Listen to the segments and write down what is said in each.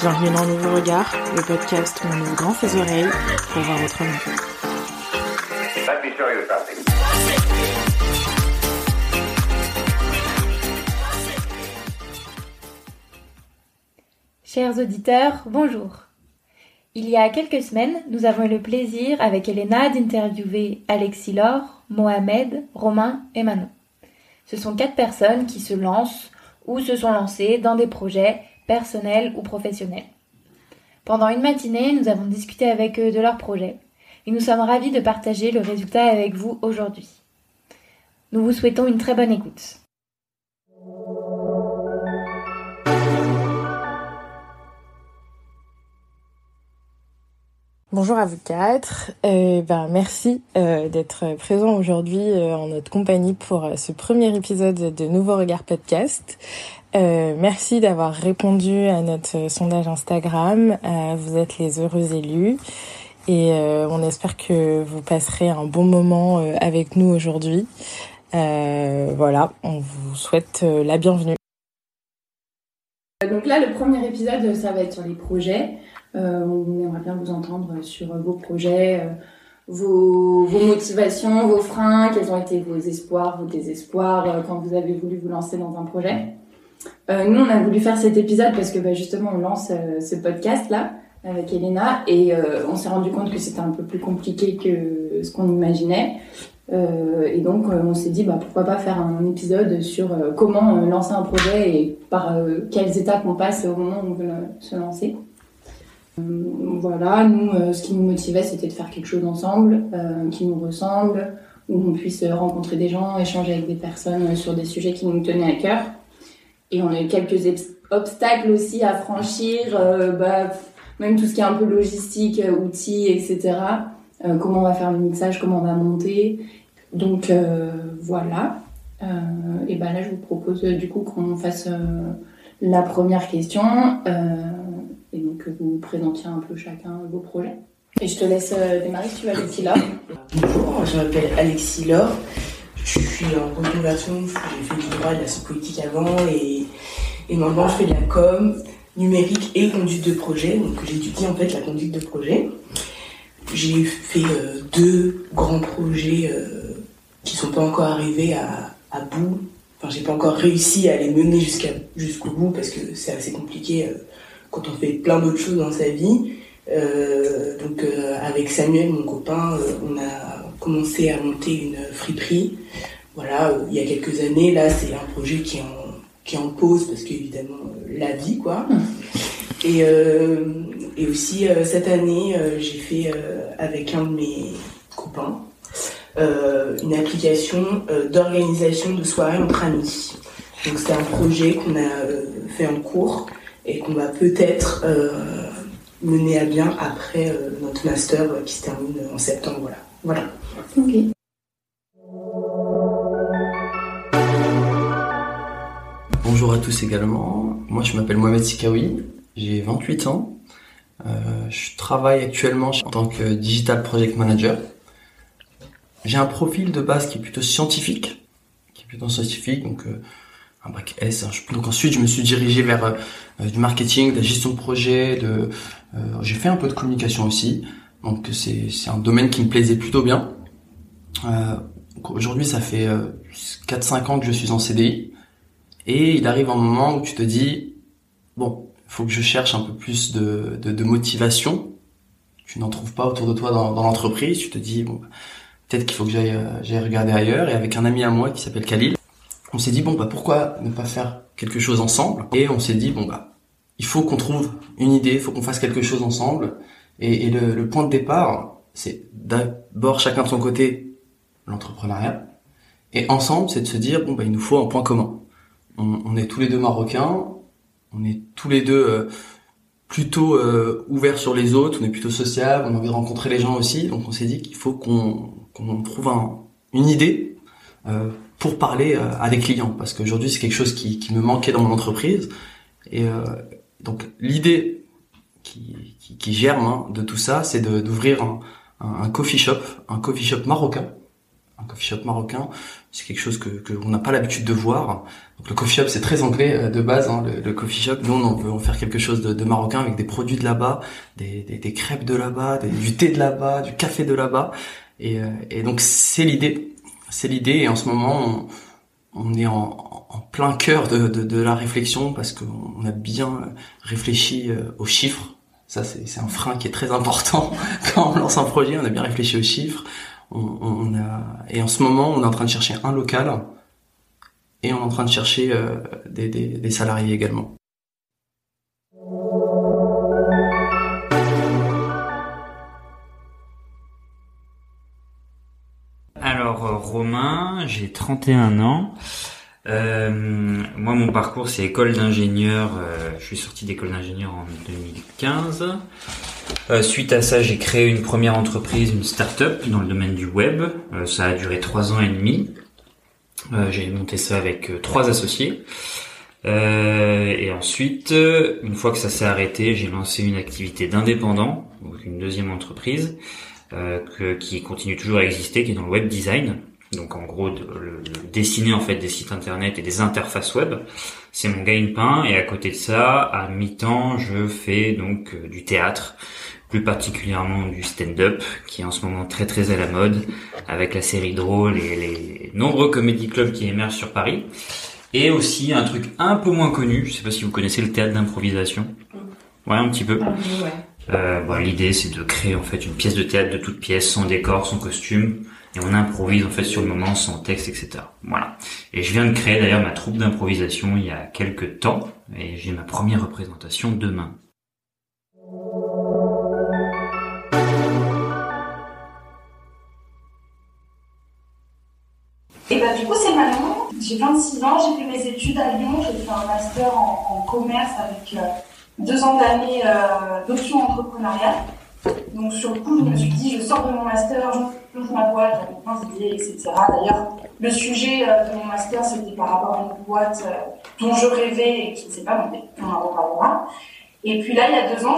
Bienvenue dans Nouveau Regard, le podcast où on grand ses oreilles pour voir autrement. Chers auditeurs, bonjour. Il y a quelques semaines, nous avons eu le plaisir avec Elena d'interviewer Alexis Laure, Mohamed, Romain et Manon. Ce sont quatre personnes qui se lancent ou se sont lancées dans des projets personnels ou professionnels. Pendant une matinée, nous avons discuté avec eux de leurs projets et nous sommes ravis de partager le résultat avec vous aujourd'hui. Nous vous souhaitons une très bonne écoute. Bonjour à vous quatre. Euh, ben, merci euh, d'être présent aujourd'hui euh, en notre compagnie pour ce premier épisode de Nouveau Regard Podcast. Euh, merci d'avoir répondu à notre euh, sondage Instagram. Euh, vous êtes les heureux élus et on espère que vous passerez un bon moment avec nous aujourd'hui. Voilà, on vous souhaite la bienvenue. Donc là, le premier épisode, ça va être sur les projets. On aimerait bien vous entendre sur vos projets, vos, motivations, vos freins, quels ont été vos espoirs, vos désespoirs quand vous avez voulu vous lancer dans un projet. Euh, nous, on a voulu faire cet épisode parce que bah, justement, on lance euh, ce podcast-là avec Elena et euh, on s'est rendu compte que c'était un peu plus compliqué que ce qu'on imaginait. Et donc, on s'est dit, bah, pourquoi pas faire un épisode sur comment lancer un projet et par quelles étapes on passe au moment où on veut se lancer. Voilà, nous, ce qui nous motivait, c'était de faire quelque chose ensemble, qui nous ressemble, où on puisse rencontrer des gens, échanger avec des personnes sur des sujets qui nous tenaient à cœur. Et on a eu quelques obstacles aussi à franchir, euh, bah, même tout ce qui est un peu logistique, euh, outils, etc. Euh, comment on va faire le mixage, comment on va monter. Donc voilà. Et ben là, je vous propose du coup qu'on fasse la première question. Et donc que vous présentiez un peu chacun vos projets. Et je te laisse démarrer si tu vas Alexis là. Bonjour, je m'appelle Alexis Laure. Je suis en reconversion, j'ai fait du droit et de la politique avant et, maintenant je fais de la com, numérique et conduite de projet. Donc j'étudie en fait la conduite de projet. J'ai fait euh, deux grands projets euh, qui sont pas encore arrivés à, à bout. Enfin, j'ai pas encore réussi à les mener jusqu'à jusqu'au bout parce que c'est assez compliqué euh, quand on fait plein d'autres choses dans sa vie. Euh, donc avec Samuel, mon copain, on a commencé à monter une friperie. Voilà, euh, il y a quelques années. Là, c'est un projet qui est en, qui est en pause parce qu'évidemment, euh, la vie, quoi. Et, euh, et aussi, cette année, j'ai fait avec un de mes copains une application d'organisation de soirées entre amis. Donc c'est un projet qu'on a fait en cours et qu'on va peut-être euh, mener à bien après euh, notre master euh, qui se termine en septembre. Voilà. Voilà. Ok. Bonjour à tous également. Moi, je m'appelle Mohamed Sikawi. J'ai 28 ans. Euh, je travaille actuellement en tant que Digital Project Manager. J'ai un profil de base qui est plutôt scientifique, qui est plutôt scientifique, donc euh, un bac S. hein. Donc ensuite, je me suis dirigé vers euh, du marketing, de la gestion de projet. De, euh, j'ai fait un peu de communication aussi. Donc c'est c'est un domaine qui me plaisait plutôt bien. Euh, Aujourd'hui, ça fait euh, 4-5 ans que je suis en CDI. Et il arrive un moment où tu te dis, bon, faut que je cherche un peu plus de, de, de motivation. Tu n'en trouves pas autour de toi dans, dans l'entreprise. Tu te dis, bon, peut-être qu'il faut que j'aille, euh, j'aille regarder ailleurs. Et avec un ami à moi qui s'appelle Khalil, on s'est dit, bon, bah, pourquoi ne pas faire quelque chose ensemble? Et on s'est dit, bon, bah, il faut qu'on trouve une idée, il faut qu'on fasse quelque chose ensemble. Et, et le, le point de départ, c'est d'abord chacun de son côté l'entrepreneuriat. Et ensemble, c'est de se dire, bon, bah, il nous faut un point commun. On, on est tous les deux marocains, on est tous les deux euh, plutôt euh, ouverts sur les autres, on est plutôt sociables, on a envie de rencontrer les gens aussi, donc on s'est dit qu'il faut qu'on qu'on trouve un- une idée euh, pour parler euh, à des clients, parce qu'aujourd'hui c'est quelque chose qui, qui me manquait dans mon entreprise, et euh, donc l'idée qui, qui, qui germe hein, de tout ça, c'est d'ouvrir un, un, coffee shop, un coffee shop marocain, un coffee shop marocain, c'est quelque chose que qu'on n'a pas l'habitude de voir. Donc le coffee shop c'est très anglais euh, de base, hein, le, le, coffee shop. Nous on veut en faire quelque chose de, de marocain avec des produits de là-bas, des, des, des, crêpes de là-bas, du thé de là-bas, du café de là-bas. Et, euh, et donc c'est l'idée, c'est l'idée. Et en ce moment on, on est en, en, plein cœur de, de, de la réflexion parce qu'on a bien réfléchi euh, aux chiffres. Ça c'est un frein qui est très important quand on lance un projet. On a bien réfléchi aux chiffres on, on, a et en ce moment on est en train de chercher un local et on est en train de chercher euh, des, des, des salariés également. Alors euh, Romain, j'ai 31 ans. Euh, moi, mon parcours, c'est école d'ingénieur. Euh, je suis sorti d'école d'ingénieur en 2015. Euh, suite à ça, j'ai créé une première entreprise, une start-up dans le domaine du web. Euh, ça a duré trois ans et demi. Euh, j'ai monté ça avec trois associés. et ensuite, une fois que ça s'est arrêté, j'ai lancé une activité d'indépendant, donc une deuxième entreprise, que, qui continue toujours à exister, qui est dans le web design. Donc en gros, de, le, dessiner en fait des sites internet et des interfaces web, c'est mon gagne-pain. Et à côté de ça, à mi-temps, je fais donc du théâtre plus particulièrement du stand-up, qui est en ce moment très très à la mode, avec la série drôle et les nombreux comédie clubs qui émergent sur Paris. Et aussi un truc un peu moins connu, je sais pas si vous connaissez le théâtre d'improvisation. Ouais, un petit peu. Euh, bon, L'idée c'est de créer en fait une pièce de théâtre de toute pièce, sans décor, sans costume, et on improvise en fait sur le moment, sans texte, etc. Voilà. Et je viens de créer d'ailleurs ma troupe d'improvisation il y a quelques temps, et j'ai ma première représentation demain. Et bah du coup c'est Manon, j'ai 26 ans, j'ai fait mes études à Lyon, j'ai fait un master en, commerce avec euh, deux ans d'année euh, d'option entrepreneuriale. Donc sur le coup je me suis dit je sors de mon master, je monte ma boîte, j'avais plein d'idées, etc. D'ailleurs le sujet euh, de mon master c'était par rapport à une boîte euh, dont je rêvais et qui ne s'est pas montée, on en reparlera. Et puis là il y a deux ans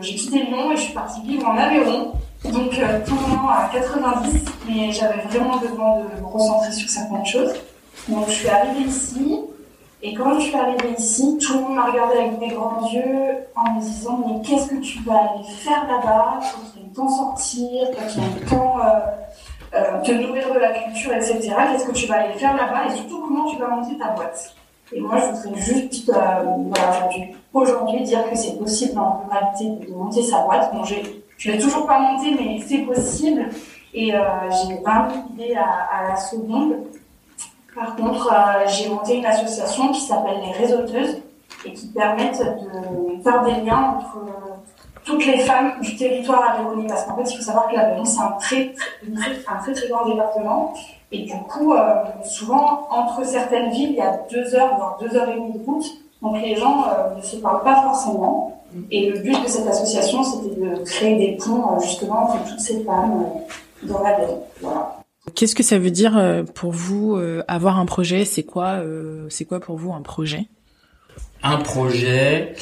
j'ai quitté Lyon et je suis partie vivre en Aveyron donc euh, tournant à 90, mais j'avais vraiment besoin de me recentrer sur certaines choses. Donc je suis arrivée ici, et quand je suis arrivée ici, tout le monde m'a regardé avec des grands yeux en me disant mais qu'est-ce que tu vas aller faire là-bas? Toi qui aimes tant sortir, toi qui aimes tant euh, euh, te nourrir de la culture, etc. Qu'est-ce que tu vas aller faire là-bas? Et surtout comment tu vas monter ta boîte? Et moi je voudrais juste euh, aujourd'hui dire que c'est possible en réalité de monter sa boîte. Je l'ai toujours pas monté, mais c'est possible. Et euh, j'ai vraiment l'idée à, à, la seconde. Par contre, euh, j'ai monté une association qui s'appelle les réseauteuses et qui permettent de faire des liens entre euh, toutes les femmes du territoire aveyronais. Parce qu'en fait, il faut savoir que l'Aveyron, c'est un très, très, un très, très grand département. Et du coup, euh, souvent, entre certaines villes, il y a deux heures, voire deux heures et demie de route. Donc les gens ne se parlent pas forcément. Et le but de cette association, c'était de créer des ponts justement entre toutes ces femmes dans la ville. Voilà. Qu'est-ce que ça veut dire euh, pour vous avoir un projet? C'est quoi, c'est quoi pour vous un projet? Un projet,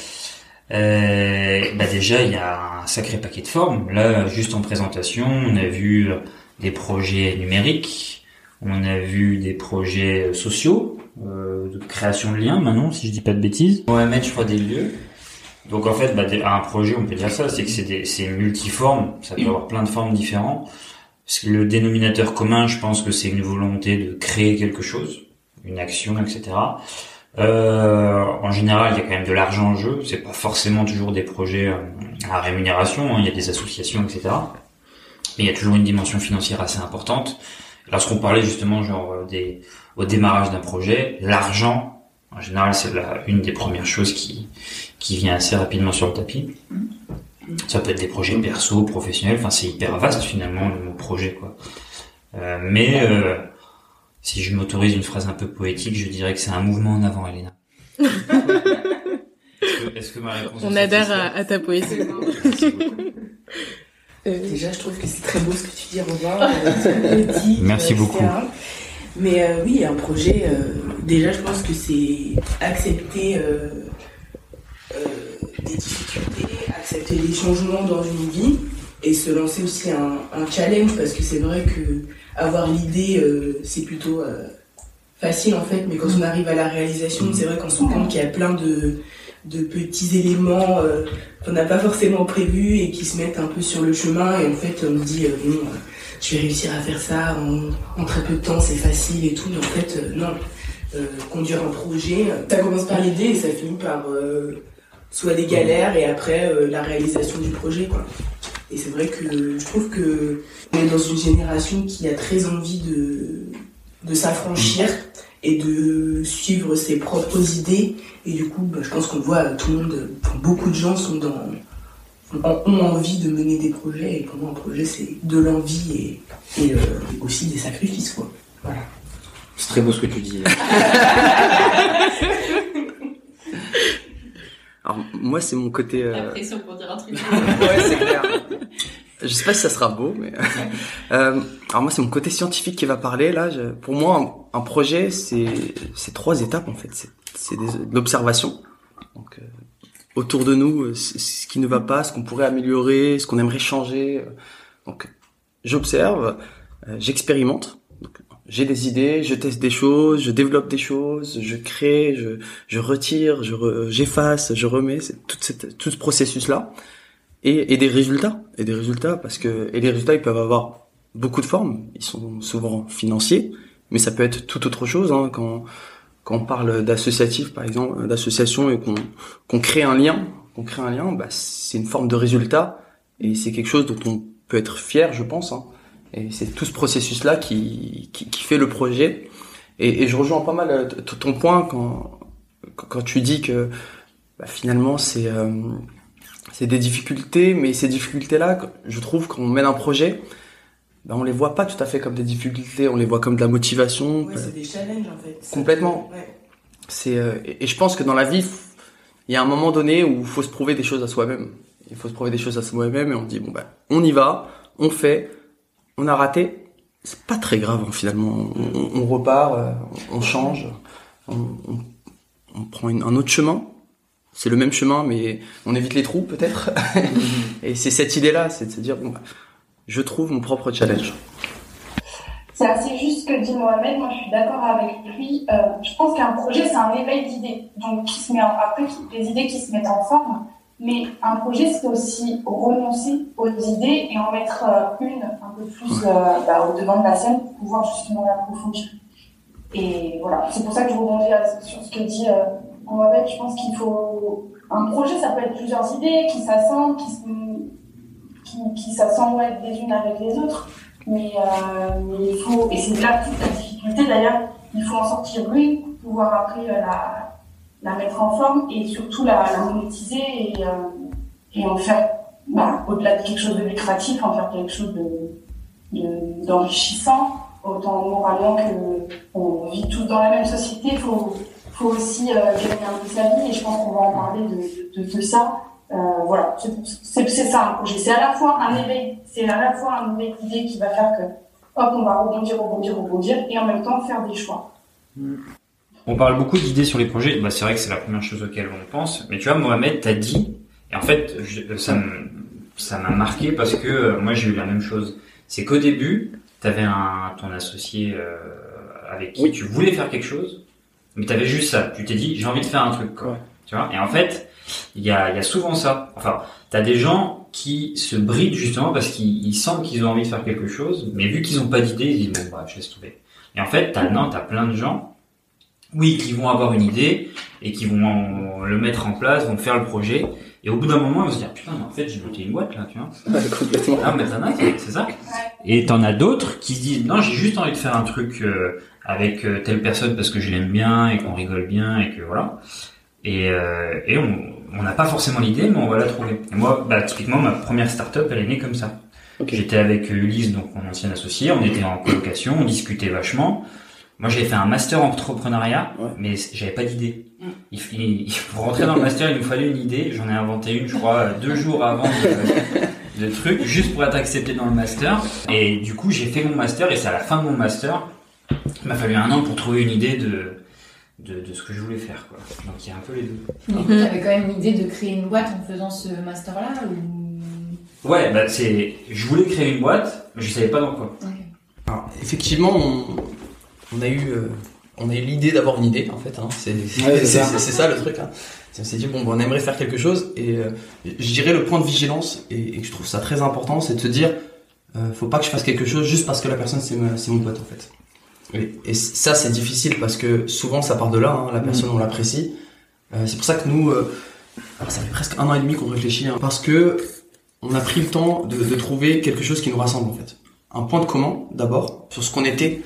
euh, bah déjà il y a un sacré paquet de formes. Là, juste en présentation, on a vu des projets numériques, on a vu des projets sociaux, euh, de création de liens. Maintenant, si je dis pas de bêtises, on va mettre, je crois, des lieux. Donc en fait, bah, un projet, on peut dire ça, c'est que c'est, c'est multiforme, ça peut avoir plein de formes différentes. Parce que le dénominateur commun, je pense que c'est une volonté de créer quelque chose, une action, etc. Euh, en général, il y a quand même de l'argent en jeu. C'est pas forcément toujours des projets euh, à rémunération. Hein. Il y a des associations, etc. Mais il y a toujours une dimension financière assez importante. Lorsqu'on parlait justement genre euh, au démarrage d'un projet, l'argent en général, c'est une des premières choses qui, qui vient assez rapidement sur le tapis. Ça peut être des projets perso, professionnels, enfin c'est hyper vaste finalement le mot projet quoi. Euh, mais euh, si je m'autorise une phrase un peu poétique, je dirais que c'est un mouvement en avant, Elena. est-ce que, ma réponse On adhère à, ta poésie. Euh, Déjà, je trouve que c'est très beau ce que tu dis, Robin. Euh, Merci beaucoup. Mais euh, oui, un projet, euh, déjà, je pense que c'est accepter euh, des difficultés, accepter les changements dans une vie et se lancer aussi un, challenge parce que c'est vrai que avoir l'idée, euh, c'est plutôt euh, facile en fait, mais quand on arrive à la réalisation, c'est vrai qu'on se rend compte qu'il y a plein de, de petits éléments euh, qu'on n'a pas forcément prévus et qui se mettent un peu sur le chemin et en fait on dit euh, je vais réussir à faire ça en, très peu de temps, c'est facile et tout, mais en fait non. Conduire un projet, ça commence par l'idée et ça finit par soit des galères et après euh, la réalisation du projet quoi. Et c'est vrai que je trouve que on est dans une génération qui a très envie de, de s'affranchir et de suivre ses propres idées. Et du coup, bah, je pense qu'on voit, tout le monde, enfin, beaucoup de gens sont dans, ont, ont envie de mener des projets. Et pour moi, un projet, c'est de l'envie et, et euh, aussi des sacrifices. Quoi. Voilà. C'est très beau ce que tu dis. Alors moi c'est mon côté. La euh, pression pour dire un truc. ouais, c'est clair. Je sais pas si ça sera beau, mais euh, alors moi c'est mon côté scientifique qui va parler là. Je- pour moi, un, un projet c'est c'est trois étapes en fait. C'est c'est des- de l'observation. Donc euh, autour de nous, euh, ce qui ne va pas, ce qu'on pourrait améliorer, ce qu'on aimerait changer. Donc j'observe, euh, j'expérimente. J'ai des idées, je teste des choses, je développe des choses, je crée, je, je retire, je re- j'efface, je remets, tout, cette, tout ce processus là et, et des résultats et des résultats parce que et les résultats ils peuvent avoir beaucoup de formes. Ils sont souvent financiers mais ça peut être tout autre chose hein, quand quand on parle d'associatif par exemple d'association et qu'on qu'on crée un lien qu'on crée un lien bah c'est une forme de résultat et c'est quelque chose dont on peut être fier je pense hein. Et c'est tout ce processus là qui, qui qui fait le projet et, et je rejoins pas mal euh, ton point quand quand tu dis que bah, finalement c'est euh, c'est des difficultés, mais ces difficultés-là, je trouve qu'on mène un projet, ben on les voit pas tout à fait comme des difficultés, on les voit comme de la motivation. Ouais, Euh, c'est des challenges en fait. Complètement. ouais. C'est euh, et et je pense que dans la vie, il y a un moment donné où il faut se prouver des choses à soi-même. Il faut se prouver des choses à soi-même et on dit bon ben on y va, on fait, on a raté, c'est pas très grave hein, finalement. On, repart, euh, on change, on, on, on prend une- un autre chemin. C'est le même chemin, mais on évite les trous peut-être. et c'est cette idée-là, c'est de se dire bon, bah, je trouve mon propre challenge. C'est assez juste ce que dit Mohamed, moi je suis d'accord avec lui. Euh, je pense qu'un projet c'est un éveil d'idées, donc qui se met en, après des idées qui se mettent en forme. Mais un projet c'est aussi renoncer aux idées et en mettre euh, une un peu plus euh, bah, au devant de la scène pour pouvoir justement l'approfondir. Et voilà, c'est pour ça que je rebondis sur ce que dit euh, Mohamed. Je pense qu'il faut un projet, ça peut être plusieurs idées qui s'assemblent, qui qui, qui s'assemblent les unes avec les autres. Mais, il faut, et c'est là toute la difficulté d'ailleurs, il faut en sortir une pour pouvoir après la, la mettre en forme et surtout la, monétiser et, euh, et en faire, bah, au-delà de quelque chose de lucratif, en faire quelque chose de, de- d'enrichissant, autant moralement que on vit tous dans la même société, il faut, faut aussi euh, gagner un peu sa vie et je pense qu'on va en parler de, de, ça. Euh, voilà, c'est ça un projet. C'est à la fois un éveil, c'est à la fois un éveil d'idées qui va faire que, hop, on va rebondir, rebondir, rebondir, et en même temps faire des choix. On parle beaucoup d'idées sur les projets. Bah, c'est vrai que c'est la première chose auquel on pense. Mais tu vois, Mohamed, t'as dit, et en fait, je- ça me- ça m'a marqué parce que euh, moi j'ai eu la même chose. C'est qu'au début, t'avais un ton associé euh, avec qui Oui. tu voulais faire quelque chose, mais t'avais juste ça. Tu t'es dit, j'ai envie de faire un truc, quoi. Ouais. Tu vois? Et en fait, il y a, y a souvent ça. Enfin, t'as des gens qui se brident justement parce qu'ils ils sentent qu'ils ont envie de faire quelque chose, mais vu qu'ils ont pas d'idée, ils disent bon bah je laisse tomber. Et en fait, t'as non, t'as plein de gens, oui, qui vont avoir une idée et qui vont en- le mettre en place, vont faire le projet, et au bout d'un moment, ils vont se dire putain, mais en fait, j'ai monté une boîte là, tu vois. complètement. Ah, mais t'en as, c'est ça? Et t'en as d'autres qui se disent non, j'ai juste envie de faire un truc euh, avec euh, telle personne parce que je l'aime bien et qu'on rigole bien et que voilà. Et, euh, et on on n'a pas forcément l'idée, mais on va la trouver. Et moi, bah, typiquement, ma première start-up, elle est née comme ça. J'étais avec euh, Ulysse, donc mon ancien associé, on était en colocation, on discutait vachement. Moi, j'avais fait un master en entrepreneuriat, Ouais. mais j'avais pas d'idée. Il, il- pour rentrer dans le master, il nous fallait une idée. J'en ai inventé une, je crois, deux jours avant de, de truc, juste pour être accepté dans le master. Et du coup, j'ai fait mon master, et c'est à la fin de mon master, il m'a fallu un an pour trouver une idée de, de, de ce que je voulais faire, quoi. Donc, il y a un peu les deux. Du coup, t'avais quand même l'idée de créer une boîte en faisant ce master-là ou... Ouais, bah, c'est, je voulais créer une boîte, mais je savais pas dans quoi. Alors, effectivement, on, on a eu, euh, on a eu l'idée d'avoir une idée en fait. Hein. C'est Ouais, ça. le truc. Hein. On s'est dit bon, bon, on aimerait faire quelque chose et euh, je dirais le point de vigilance et, et que je trouve ça très important, c'est de se dire, euh, faut pas que je fasse quelque chose juste parce que la personne c'est mon pote en fait. Et, et ça c'est difficile parce que souvent ça part de là. hein, la personne on l'apprécie. Euh, c'est pour ça que nous, euh, alors, ça fait presque un an et demi qu'on réfléchit hein, parce que on a pris le temps de, de trouver quelque chose qui nous rassemble en fait. Un point de commun d'abord sur ce qu'on était,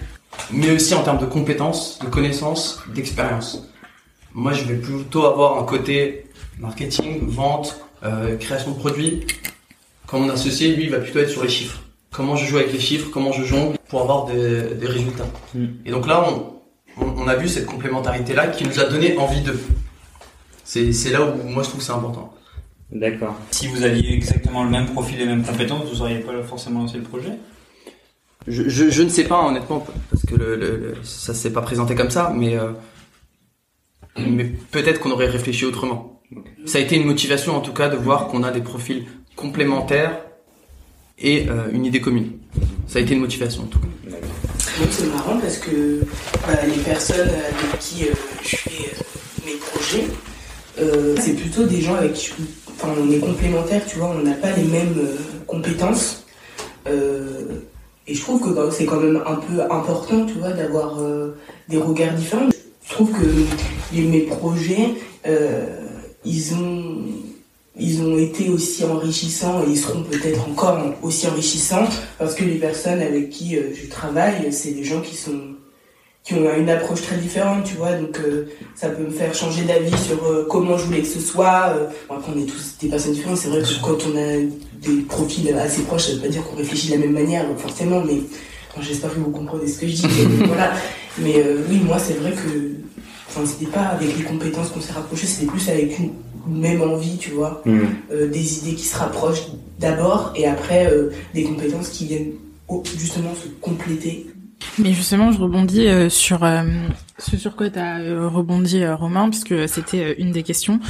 mais aussi en termes de compétences, de connaissances, d'expérience. Moi, je vais plutôt avoir un côté marketing, vente, euh, création de produits. Quand mon associé, lui, il va plutôt être sur les chiffres. Comment je joue avec les chiffres, comment je jongle pour avoir des, des résultats. Mm. Et donc là, on, on, on a vu cette complémentarité-là qui nous a donné envie de. C'est c'est là où moi je trouve que c'est important. D'accord. Si vous aviez exactement le même profil et les mêmes compétences, vous auriez pas forcément lancé le projet? Je, ne sais pas honnêtement parce que le, le, ça s'est pas présenté comme ça, mais euh, mais peut-être qu'on aurait réfléchi autrement. Ça a été une motivation en tout cas de voir qu'on a des profils complémentaires et euh, une idée commune. Ça a été une motivation en tout cas. Donc c'est marrant parce que bah, les personnes avec qui euh, je fais mes projets, c'est plutôt des gens avec qui on est complémentaires, tu vois, on n'a pas les mêmes compétences. Et je trouve que c'est quand même un peu important, tu vois, d'avoir euh, des regards différents. Je trouve que mes projets, euh, ils ont ils ont été aussi enrichissants et ils seront peut-être encore aussi enrichissants parce que les personnes avec qui euh, je travaille, c'est des gens qui sont qui ont une approche très différente, tu vois. Donc euh, ça peut me faire changer d'avis sur euh, comment je voulais que ce soit. Euh, bon, après, on est tous des personnes différentes. C'est vrai que quand on a des profils assez proches, ça veut pas dire qu'on réfléchit de la même manière, forcément. Mais enfin, j'espère que vous comprenez ce que je dis. mais voilà. Mais euh, oui, moi, c'est vrai que enfin, c'était pas avec les compétences qu'on s'est rapproché, c'était plus avec une même envie, tu vois euh, des idées qui se rapprochent d'abord et après euh, des compétences qui viennent justement se compléter. Mais justement, je rebondis euh, sur euh, ce sur quoi tu as rebondi, euh, Romain, puisque c'était euh, une des questions.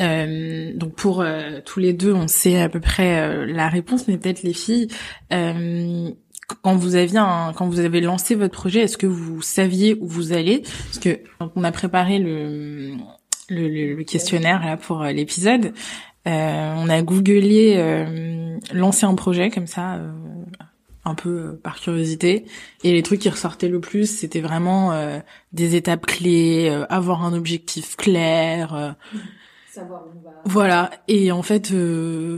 Euh, donc pour euh, tous les deux, on sait à peu près euh, la réponse, mais peut-être les filles. euh, quand vous aviez un, quand vous avez lancé votre projet, est-ce que vous saviez où vous allez? Parce que on a préparé le le, le- questionnaire là pour euh, l'épisode, euh, on a googlé euh, lancer un projet comme ça, euh, un peu euh, par curiosité. Et les trucs qui ressortaient le plus, c'était vraiment euh, des étapes clés, euh, avoir un objectif clair. euh, Savoir où on va. voilà. Et en fait, euh,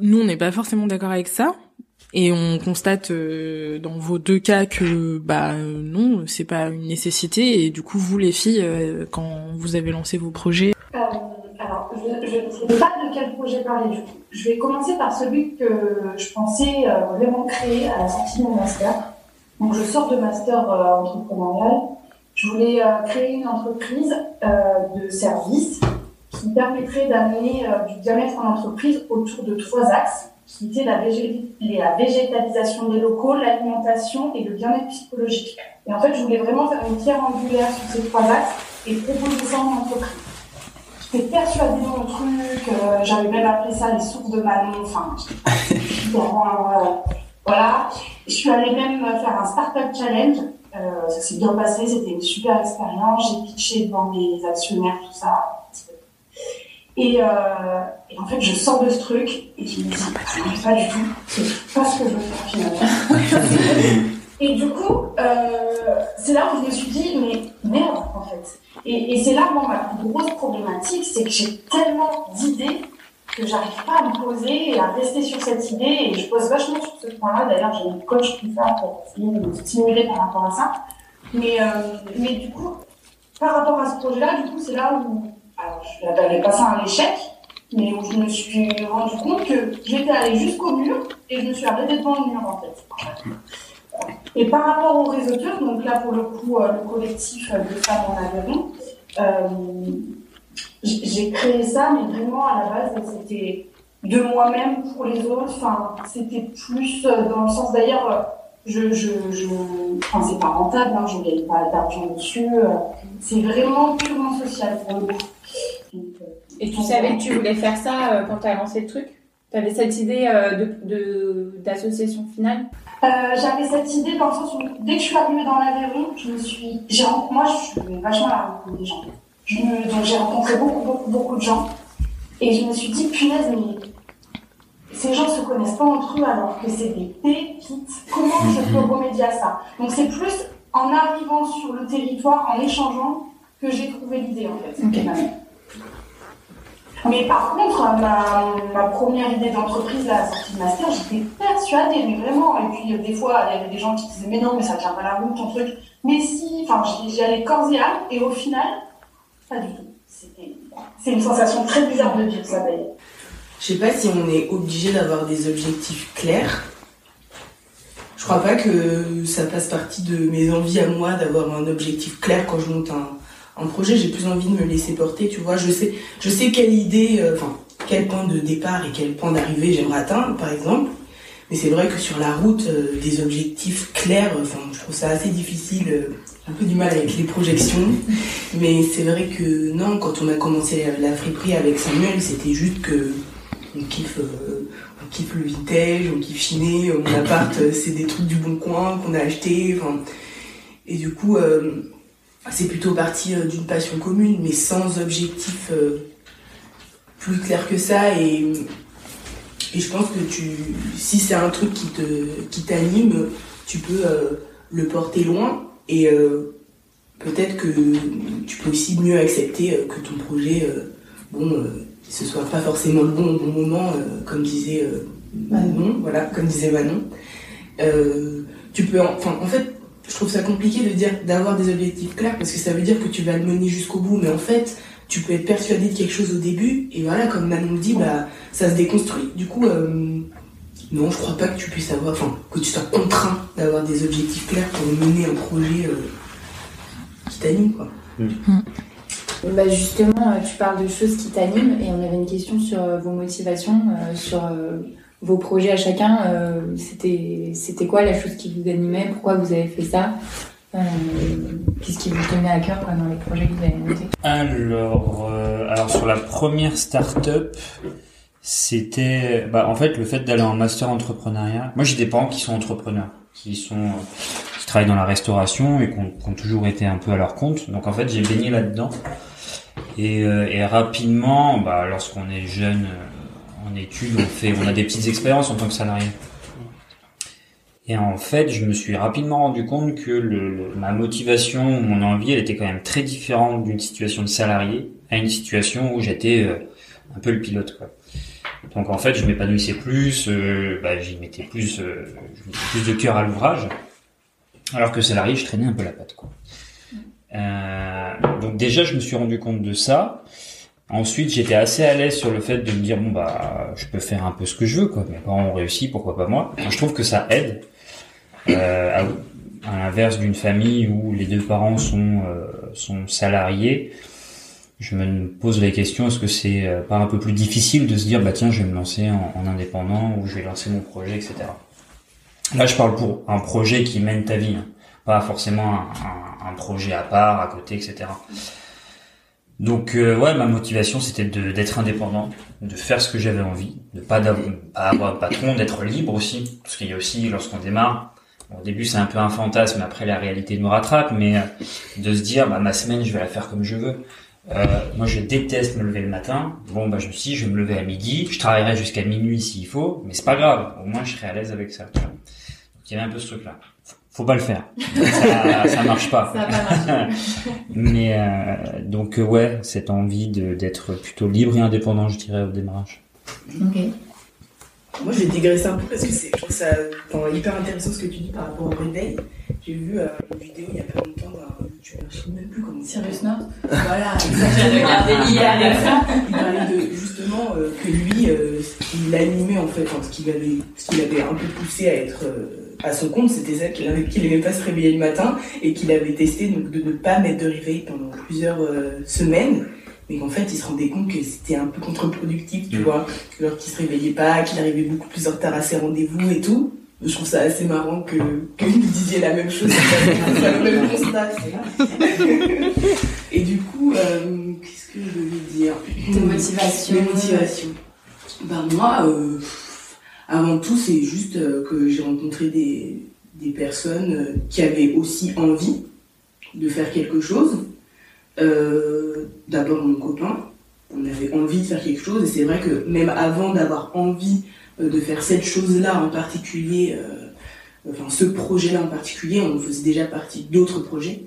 nous, on n'est pas forcément d'accord avec ça. Et on constate euh, dans vos deux cas que bah non, c'est pas une nécessité. Et du coup, vous les filles, euh, quand vous avez lancé vos projets, alors, je je ne sais pas de quel projet parler coup. Je vais commencer par celui que je pensais euh, vraiment créer à la sortie de mon master. Donc, je sors de master euh, entrepreneurial. Je voulais euh, créer une entreprise de services qui permettrait d'amener du bien-être en entreprise autour de trois axes, qui étaient la, la végétalisation des locaux, l'alimentation et le bien-être psychologique. Et en fait, je voulais vraiment faire une pierre angulaire sur ces trois axes et proposer ça en entreprise. J'étais persuadée de mon truc, euh, j'avais même appelé ça les sources de Manon, enfin, euh, voilà. Je suis allée même faire un startup challenge, euh, ça s'est bien passé, c'était une super expérience, j'ai pitché devant des actionnaires, tout ça. Et, euh, et en fait, je sors de ce truc et je me dis, ah, pas du tout, c'est pas ce que je veux faire finalement. Et du coup, euh, c'est là où je me suis dit, mais merde, en fait. Et, c'est là, moi, ma plus grosse problématique, c'est que j'ai tellement d'idées que j'arrive pas à me poser et à rester sur cette idée. Et je pose vachement sur ce point-là. D'ailleurs, j'ai une coach qui fait pour essayer me stimuler par rapport à ça. Mais, euh, mais du coup, par rapport à ce projet-là, du coup, c'est là où, alors, je n'appellerais pas ça un échec, mais où je me suis rendu compte que j'étais allée jusqu'au mur et je me suis arrêtée devant le mur, en fait. Et par rapport aux réseauteurs, donc là pour le coup euh, le collectif euh, de femmes en Aveyron, euh, j'ai créé ça, mais vraiment à la base c'était de moi-même pour les autres. Enfin, c'était plus euh, dans le sens d'ailleurs, je, enfin c'est pas rentable, hein, je gagne pas d'argent dessus. c'est vraiment purement social pour le coup. Et tu savais que tu voulais faire ça quand tu as lancé le truc? Tu avais cette idée euh, de, de, d'association finale? Euh, j'avais cette idée dans le sens où dès que je suis arrivée dans l'Aveyron, je me suis, moi je suis vachement à la rencontre des gens. Je me- donc j'ai rencontré beaucoup, beaucoup, beaucoup de gens et je me suis dit punaise mais ces gens se connaissent pas entre eux alors que c'est des pépites. Comment je peux remédier à ça? Donc c'est plus en arrivant sur le territoire, en échangeant, que j'ai trouvé l'idée en fait. Mais par contre, ma, ma première idée d'entreprise, la sortie de master, j'étais persuadée, mais vraiment. Et puis, euh, des fois, il y avait des gens qui disaient, mais non, mais ça tient pas la route, ton truc. Mais si, enfin, j'y allais corps et âme, et au final, pas du tout. C'est une sensation très bizarre de dire ça, d'ailleurs. Je sais pas si on est obligé d'avoir des objectifs clairs. Je crois pas que ça fasse partie de mes envies à moi d'avoir un objectif clair quand je monte un, un projet. J'ai plus envie de me laisser porter, tu vois. Je sais, je sais quelle idée, euh, enfin, quel point de départ et quel point d'arrivée j'aimerais atteindre, par exemple. Mais c'est vrai que sur la route, euh, des objectifs clairs, enfin, je trouve ça assez difficile. euh, un peu du mal avec les projections. Mais c'est vrai que non, quand on a commencé la friperie avec Samuel, c'était juste que on kiffe, euh, on kiffe le vintage, on kiffe chiner, euh, mon appart, euh, c'est des trucs du bon coin qu'on a acheté. enfin, Et du coup, euh, c'est plutôt parti euh, d'une passion commune, mais sans objectif euh, plus clair que ça. Et, et je pense que tu, si c'est un truc qui te, qui t'anime, tu peux euh, le porter loin. Et peut-être que tu peux aussi mieux accepter que ton projet, bon, ce soit pas forcément le bon au bon moment, comme disait Manon, voilà, comme disait Manon. Euh, tu peux, en- enfin, en fait, je trouve ça compliqué de dire d'avoir des objectifs clairs parce que ça veut dire que tu vas le mener jusqu'au bout, mais en fait, tu peux être persuadé de quelque chose au début et voilà, comme Manon le dit, bah, ça se déconstruit. Du coup, euh, non, je crois pas que tu puisses avoir, enfin, que tu sois contraint d'avoir des objectifs clairs pour mener un projet euh, qui t'anime, quoi. Bah justement, euh, tu parles de choses qui t'animent et on avait une question sur vos motivations, euh, sur euh, vos projets à chacun. euh, C'était quoi la chose qui vous animait? Pourquoi vous avez fait ça? Euh, Qu'est-ce qui vous tenait à cœur quoi, dans les projets que vous avez montés? Alors, euh, alors sur la première start-up, c'était, bah, en fait, le fait d'aller en master entrepreneuriat. Moi, j'ai des parents qui sont entrepreneurs, qui sont, qui travaillent dans la restauration et qui ont, toujours été un peu à leur compte. Donc, en fait, j'ai baigné là-dedans. Et, et rapidement, bah, lorsqu'on est jeune en études, on fait, a des petites expériences en tant que salarié. Et en fait, je me suis rapidement rendu compte que ma motivation, mon envie, elle était quand même très différente d'une situation de salarié à une situation où j'étais euh, un peu le pilote. Donc en fait, je m'épanouissais plus, euh, bah, j'y mettais plus, euh, mettais plus de cœur à l'ouvrage, alors que salarié, je traînais un peu la patte. Donc déjà, je me suis rendu compte de ça. Ensuite, j'étais assez à l'aise sur le fait de me dire bon bah, je peux faire un peu ce que je veux quoi. Mes parents ont réussi, pourquoi pas moi. Je trouve que ça aide. Euh, à, l'inverse d'une famille où les deux parents sont euh, sont salariés, je me pose la question est-ce que c'est euh, pas un peu plus difficile de se dire bah tiens je vais me lancer en, en indépendant ou je vais lancer mon projet etc. Là je parle pour un projet qui mène ta vie, hein. pas forcément un projet à part à côté etc. Donc euh, ouais ma motivation c'était d'être indépendant, de faire ce que j'avais envie, de pas, d'avoir- pas avoir de patron, d'être libre aussi parce qu'il y a aussi lorsqu'on démarre au début, c'est un peu un fantasme, après la réalité nous rattrape, mais euh, de se dire, bah, ma semaine, je vais la faire comme je veux. Euh, moi, je déteste me lever le matin. Bon, bah, je me suis je vais me lever à midi, je travaillerai jusqu'à minuit s'il faut, mais c'est pas grave. Au moins, je serai à l'aise avec ça. Donc, il y avait un peu ce truc-là. Faut- Faut pas le faire. Ça, ça marche pas. Ça. Mais euh, donc euh, ouais, cette envie de- d'être plutôt libre et indépendant, je dirais au démarrage. Ok. Moi, je vais digresser un peu parce que c'est, je trouve ça enfin, hyper intéressant ce que tu dis par rapport au réveil. J'ai vu euh, une vidéo il y a pas longtemps d'un youtubeur, je sais même plus comment c'est. Cyrus North Voilà, J'ai regardé hier. il parlait de justement euh, que lui, euh, ce qui l'animait en fait, enfin, ce qu'il avait, ce qu'il avait un peu poussé à être euh, à son compte, c'était ça qu'il avait- qu'il aimait pas se réveiller le matin et qu'il avait testé donc de ne pas mettre de réveil pendant plusieurs euh, semaines. Mais qu'en fait, il se rendait compte que c'était un peu contre-productif, tu Mm. vois, que alors qu'il se réveillait pas, qu'il arrivait beaucoup plus en retard à ses rendez-vous et tout. Je trouve ça assez marrant que, que vous disiez la même chose, le même constat. c'est- Et du coup, euh, qu'est-ce que je devais dire? Tes motivations. Mes motivations. Ben moi, euh, avant tout, c'est juste euh, que j'ai rencontré des, des personnes euh, qui avaient aussi envie de faire quelque chose. Euh, D'abord mon copain, on avait envie de faire quelque chose et c'est vrai que même avant d'avoir envie de faire cette chose-là en particulier, enfin ce projet-là en particulier, on faisait déjà partie d'autres projets.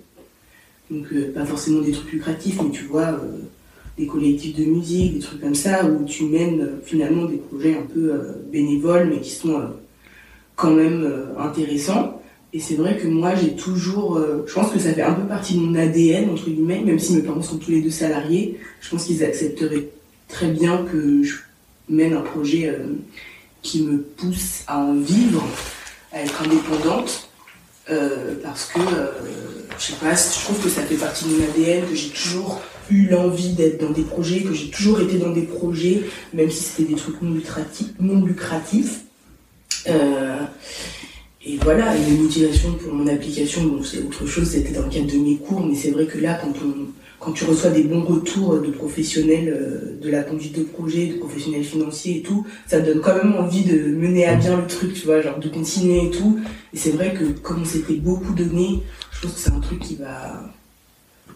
Donc pas forcément des trucs lucratifs, mais tu vois, des collectifs de musique, des trucs comme ça, où tu mènes euh, finalement des projets un peu euh, bénévoles, mais qui sont euh, quand même intéressants. Et c'est vrai que moi, j'ai toujours, je pense que ça fait un peu partie de mon ADN, entre guillemets, même si mes parents sont tous les deux salariés, je pense qu'ils accepteraient très bien que je mène un projet qui me pousse à en vivre, à être indépendante, parce que, je sais pas, je trouve que ça fait partie de mon ADN, que j'ai toujours l'envie d'être dans des projets, que j'ai toujours été dans des projets, même si c'était des trucs non lucratifs. Non lucratifs. Euh, et voilà, et les motivations pour mon application, bon, c'est autre chose, c'était dans le cadre de mes cours, mais c'est vrai que là, quand, on, quand tu reçois des bons retours de professionnels euh, de la conduite de projet, de professionnels financiers et tout, ça donne quand même envie de mener à bien le truc, tu vois, genre de continuer et tout. Et c'est vrai que comme on s'était beaucoup donné, je pense que c'est un truc qui va,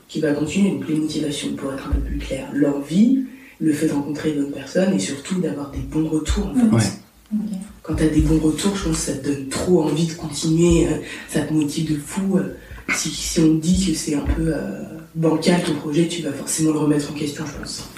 qui va continuer. Donc les motivations, pour être un peu plus clair, l'envie, le fait de rencontrer d'autres personnes et surtout d'avoir des bons retours en fait. Ouais. Quand t'as des bons retours, je pense que ça te donne trop envie de continuer, euh, ça te motive de fou. euh. Si, si on te dit que c'est un peu euh, bancal ton projet, tu vas forcément le remettre en question, je pense.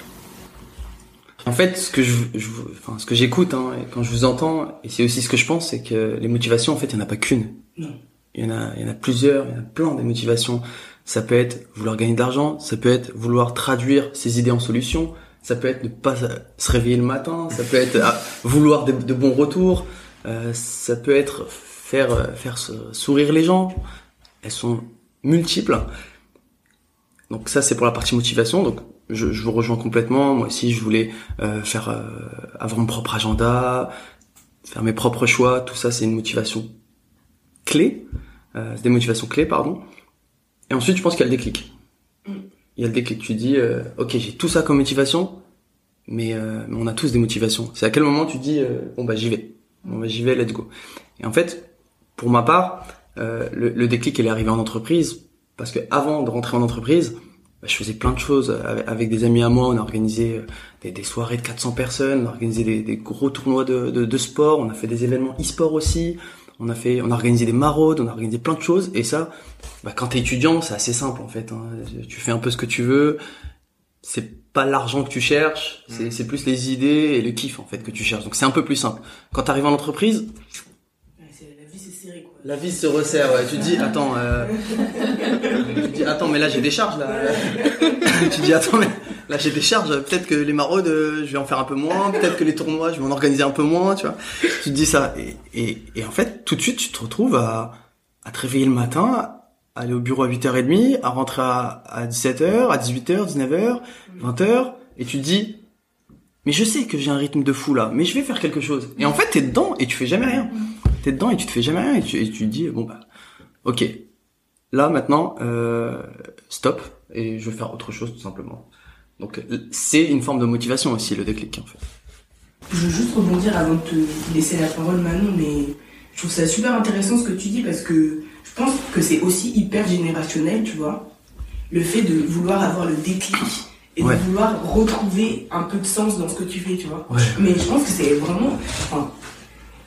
En fait, ce que je, je enfin, ce que j'écoute, hein, et quand je vous entends, et c'est aussi ce que je pense, c'est que les motivations, en fait, il n'y en a pas qu'une. Non. Il y en a, il y en a plusieurs, il y en a plein des motivations. Ça peut être vouloir gagner de l'argent, ça peut être vouloir traduire ses idées en solutions, ça peut être ne pas se réveiller le matin, ça peut être ah, vouloir de, bons retours, euh, ça peut être faire euh, faire sourire les gens. Elles sont multiples. Donc ça c'est pour la partie motivation. Donc je, je vous rejoins complètement. Moi aussi je voulais euh, faire euh, avoir mon propre agenda, faire mes propres choix. Tout ça c'est une motivation clé, euh, des motivations clés pardon. Et ensuite je pense qu'il y a le déclic. Il y a le déclic. Tu dis euh, ok j'ai tout ça comme motivation, mais, euh, mais on a tous des motivations. C'est à quel moment tu dis euh, bon bah j'y vais, bon bah j'y vais let's go. Et en fait pour ma part euh, le, le déclic il est arrivé en entreprise parce que avant de rentrer en entreprise bah, je faisais plein de choses avec, avec des amis à moi. On a organisé euh, des, des soirées de 400 personnes, on a organisé des, des gros tournois de, de, de sport, on a fait des événements e-sport aussi. On a fait, on a organisé des maraudes, on a organisé plein de choses. Et ça, bah, quand t'es étudiant, c'est assez simple en fait. hein. Tu fais un peu ce que tu veux. C'est pas l'argent que tu cherches, c'est c'est plus les idées et le kiff en fait que tu cherches. Donc c'est un peu plus simple. Quand t'arrives en entreprise, la vie c'est serré quoi. la vie se resserre. Ouais. Tu te dis attends, euh... tu dis attends mais là j'ai des charges là. tu te dis attends mais là j'ai des charges. Peut-être que les maraudes euh, je vais en faire un peu moins. Peut-être que les tournois je vais en organiser un peu moins. Tu vois. Tu te dis ça et, et, et en fait tout de suite tu te retrouves à, à te réveiller le matin, à aller au bureau à 8h30, à rentrer à, à 17h, à 18h, 19h, 20h et tu te dis mais je sais que j'ai un rythme de fou là, mais je vais faire quelque chose. Et en fait t'es dedans et tu fais jamais rien t'es dedans et tu te fais jamais rien et tu, et tu te dis bon bah ok là maintenant euh, stop et je vais faire autre chose tout simplement donc c'est une forme de motivation aussi le déclic en fait Je veux juste rebondir avant de te laisser la parole Manon, mais je trouve ça super intéressant ce que tu dis parce que je pense que c'est aussi hyper générationnel, tu vois. Le fait de vouloir avoir le déclic et Ouais. de vouloir retrouver un peu de sens dans ce que tu fais, tu vois. Ouais. Mais je pense que c'est vraiment... Enfin,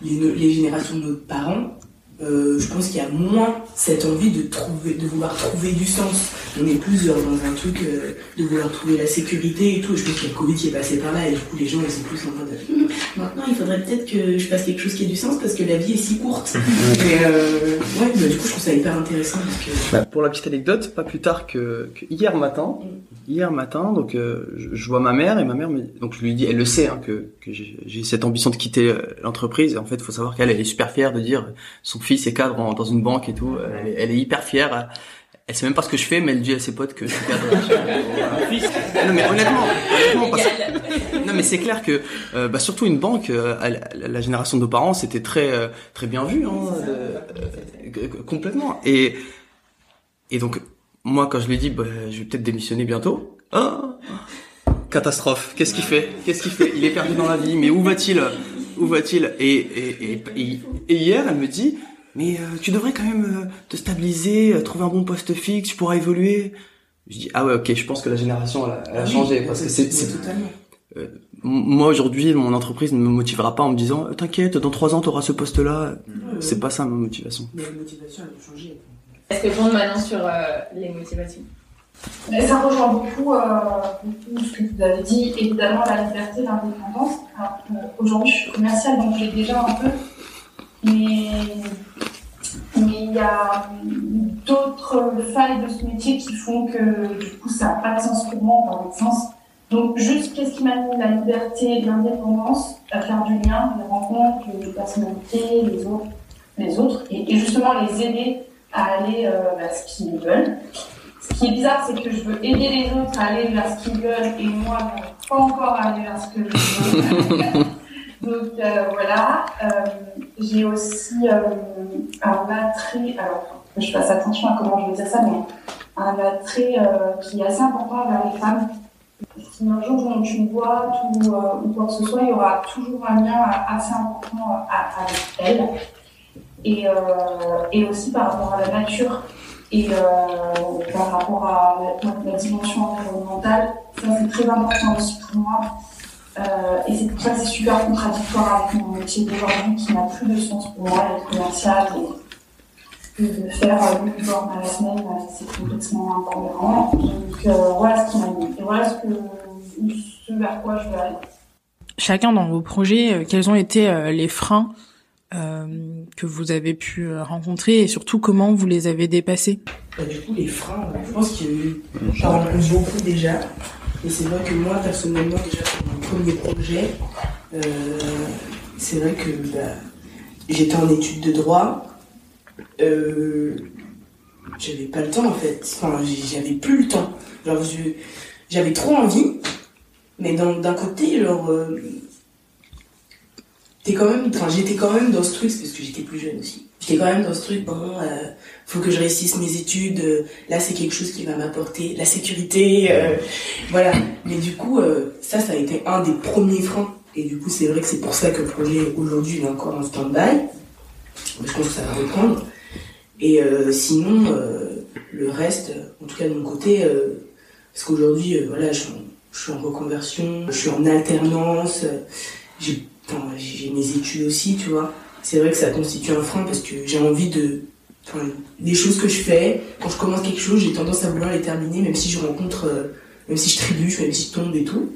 les, les générations de nos parents, euh, je pense qu'il y a moins cette envie de trouver, de vouloir trouver du sens. On est plus dans un truc euh, de vouloir trouver la sécurité et tout. Je pense qu'il y a le Covid qui est passé par là et du coup les gens ils sont plus en mode Hum, maintenant il faudrait peut-être que je fasse quelque chose qui ait du sens parce que la vie est si courte. Mais euh, ouais, bah, du coup je trouve ça hyper intéressant parce que Bah, pour la petite anecdote pas plus tard que, que hier matin hier matin donc euh, je, vois ma mère et ma mère me, donc je lui dis elle le sait hein, que, que j'ai cette ambition de quitter l'entreprise et en fait il faut savoir qu'elle elle est super fière de dire son fils est cadre en- dans une banque et tout elle est, elle est hyper fière. Elle sait même pas ce que je fais mais elle dit à ses potes que je suis cadre. Non mais honnêtement, honnêtement parce que- non mais c'est clair que euh, bah, surtout une banque euh, la, génération de nos parents c'était très euh, très bien vu hein, de- euh, complètement. Et et donc moi quand je lui ai dit bah, je vais peut-être démissionner bientôt ah catastrophe. Qu'est-ce qu'il fait? Qu'est-ce qu'il fait? Il est perdu dans la vie. Mais où va-t-il? Où va-il et, et, et, et, et hier, elle me dit, mais euh, tu devrais quand même euh, te stabiliser, euh, trouver un bon poste fixe, tu pourras évoluer. Je dis ah ouais ok, je pense que la génération elle a, elle a Ah oui, changé parce que c'est totalement. euh, moi aujourd'hui mon entreprise ne me motivera pas en me disant t'inquiète dans trois ans tu auras ce poste là. C'est pas ça ma motivation. Mais la motivation, elle a changé. Est-ce que répondre maintenant sur euh, les motivations? Mais ça rejoint beaucoup, euh, beaucoup ce que vous avez dit, évidemment la liberté, l'indépendance. Alors, euh, Aujourd'hui, je suis commerciale, donc j'ai déjà un peu, mais il y a d'autres failles de ce métier qui font que du coup ça n'a pas de sens pour moi dans l'autre sens. Donc juste qu'est-ce qui m'a mis la liberté, l'indépendance, à faire du lien, les rencontres, les personnalités, les autres, les autres, et, justement les aider à aller euh, vers ce qu'ils veulent. Ce qui est bizarre, c'est que je veux aider les autres à aller vers ce qu'ils veulent et moi, pas encore aller vers ce que je veux. Donc euh, voilà, Euh, j'ai aussi euh, un attrait, alors je fasse attention à comment je vais dire ça, mais un attrait qui est assez important vers les femmes. Si un jour tu me vois ou, quoi que ce soit, il y aura toujours un lien assez important avec elles. Et, aussi par rapport à la nature et par rapport à la, la dimension environnementale, ça c'est très important aussi pour moi. Euh, et c'est pour ça que c'est super contradictoire avec mon métier d'aujourd'hui qui n'a plus de sens pour moi, d'être commercial et, de faire euh, le board management, euh, c'est complètement incohérent. Donc euh, voilà ce qui m'a mis. Et voilà ce, que, ce vers quoi je veux aller. Chacun dans vos projets, euh, quels ont été les freins euh, que vous avez pu rencontrer et surtout comment vous les avez dépassés? Bah, du coup, les freins, je pense qu'il y a eu, j'en rencontre beaucoup déjà. Et c'est vrai que moi, personnellement, déjà pour mon premier projet, euh, c'est vrai que bah, j'étais en études de droit. Euh, j'avais pas le temps en fait. Enfin, j'avais plus le temps. Genre, j'avais trop envie, mais d'un côté, genre, euh, quand même, enfin, j'étais quand même dans ce truc, parce que j'étais plus jeune aussi. J'étais quand même dans ce truc, bon, euh, faut que je réussisse mes études. euh, là, c'est quelque chose qui va m'apporter la sécurité, euh, voilà. Mais du coup, euh, ça, ça a été un des premiers freins. Et du coup, c'est vrai que c'est pour ça que le projet aujourd'hui est encore en stand-by. Je pense que ça va reprendre. Et sinon, le reste, en tout cas de mon côté, parce qu'aujourd'hui, voilà, je, suis en- reconversion, je suis en alternance, j'ai mes études aussi, tu vois. C'est vrai que ça constitue un frein parce que j'ai envie de. Des choses que je fais, quand je commence quelque chose, j'ai tendance à vouloir les terminer, même si je rencontre, euh, même si je trébuche, même si je tombe et tout.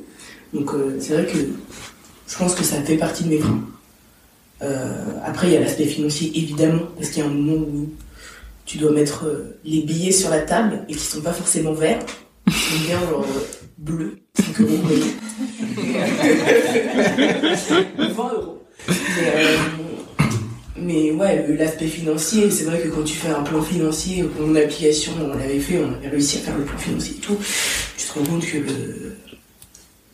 Donc euh, c'est vrai que je pense que ça fait partie de mes freins. Euh, après, il y a l'aspect financier, évidemment, parce qu'il y a un moment où tu dois mettre les billets sur la table et qui sont pas forcément verts, sont bien genre bleus, 5 euros. mais- 20 euros. Mais ouais, l'aspect financier, c'est vrai que quand tu fais un plan financier, mon application, on l'avait fait, on avait réussi à faire le plan financier et tout, tu te rends compte que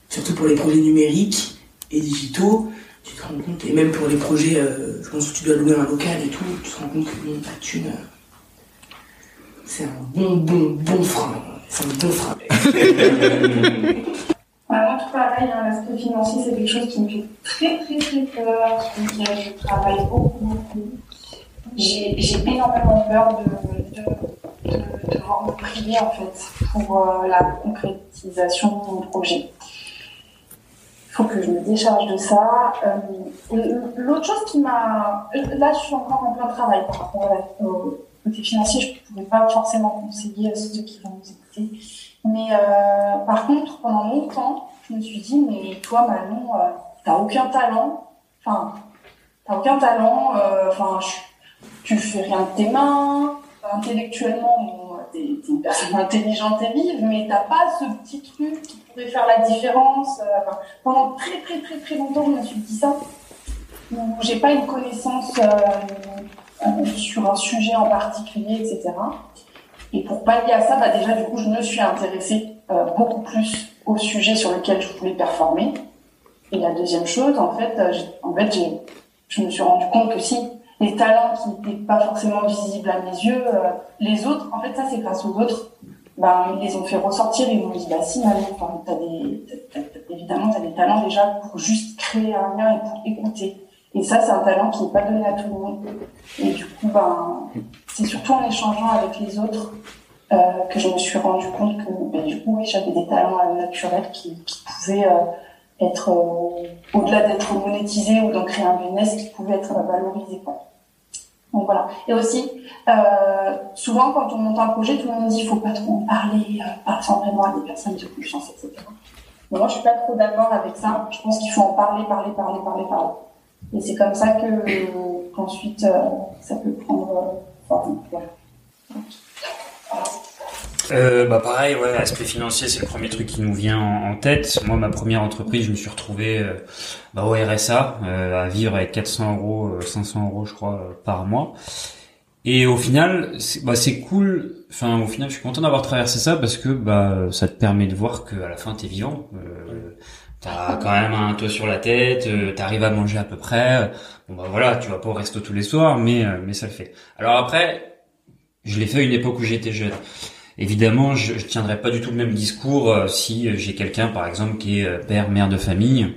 surtout pour les projets numériques et digitaux, tu te rends compte, et même pour les projets, euh, je pense que tu dois louer un local et tout, tu te rends compte que bon, de thune, euh, c'est un bon, bon, bon frein. C'est un bon frein. Moi, tout pareil, hein, l'aspect financier, c'est quelque chose qui me fait très, très, très peur, sur lequel je travaille beaucoup, beaucoup. J'ai énormément peur de, de, de, me priver, en fait, pour euh, la concrétisation de mon projet. Il faut que je me décharge de ça. Euh, L'autre chose qui m'a... Là, je suis encore en plein travail par rapport au côté financier. Je ne pourrais pas forcément conseiller à ceux qui vont nous écouter. Mais euh, par contre, pendant longtemps, je me suis dit, mais toi, Manon, euh, t'as aucun talent. Enfin, t'as aucun talent. euh, Enfin, tu fais rien de tes mains. Intellectuellement, t'es une personne intelligente et vive, mais t'as pas ce petit truc qui pourrait faire la différence. pendant très très très très longtemps, je me suis dit ça. J'ai pas une connaissance sur un sujet en particulier, etc. Et pour pallier à ça, bah déjà, du coup, je me suis intéressée euh, beaucoup plus au sujet sur lequel je voulais performer. Et la deuxième chose, en fait, euh, en fait, je me suis rendu compte que si les talents qui n'étaient pas forcément visibles à mes yeux, euh, les autres, en fait, ça, c'est grâce aux autres. ben, ils les ont fait ressortir, ils m'ont dit, bah si, t'as des, t'as- t'as- évidemment, tu as des talents déjà pour juste créer un lien et pour écouter. Et ça, c'est un talent qui n'est pas donné à tout le monde. Et du coup, ben, c'est surtout en échangeant avec les autres euh, que je me suis rendu compte que, ben, du coup, oui, j'avais des talents euh, naturels qui, pouvaient euh, être, au-delà d'être monétisés ou d'en créer un business, qui pouvaient être valorisés. Donc voilà. Et aussi, souvent, quand on monte un projet, tout le monde dit qu'il faut pas trop en parler, sans vraiment à des personnes de confiance, etc. Mais moi, je suis pas trop d'accord avec ça. Je pense qu'il faut en parler, parler, parler, parler, parler. Et c'est comme ça que qu'ensuite euh, ça peut prendre euh, forme. Euh, bah pareil, ouais, aspect financier, c'est le premier truc qui nous vient en, tête. Moi, ma première entreprise, je me suis retrouvé euh, bah, au RSA, euh, à vivre avec 400 euros, euh, 500 euros, je crois, par mois. Et au final, c'est bah, c'est cool. Enfin, au final, je suis content d'avoir traversé ça parce que bah ça te permet de voir que à la fin, t'es vivant. Euh, T'as quand même un toit sur la tête, euh, t'arrives à manger à peu près. Bon bah voilà, tu vas pas au resto tous les soirs, mais euh, mais ça le fait. Alors après, je l'ai fait à une époque où j'étais jeune. Évidemment, je, je tiendrai pas du tout le même discours euh, si euh, j'ai quelqu'un, par exemple, qui est euh, père, mère de famille,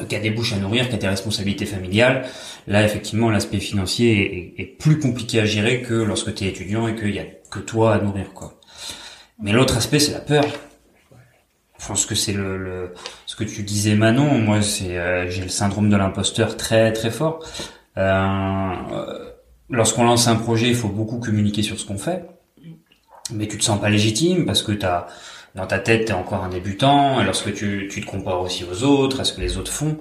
euh, qui a des bouches à nourrir, qui a des responsabilités familiales. Là, effectivement, l'aspect financier est, est- est plus compliqué à gérer que lorsque tu es étudiant et qu'il y a que toi à nourrir, quoi. Mais l'autre aspect, c'est la peur. Je pense que c'est le, le- ce que tu disais, Manon. Moi, c'est euh, j'ai le syndrome de l'imposteur très très fort. Euh, euh, Lorsqu'on lance un projet, il faut beaucoup communiquer sur ce qu'on fait mais tu te sens pas légitime parce que t'as dans ta tête t'es encore un débutant et lorsque tu, tu te compares aussi aux autres à ce que les autres font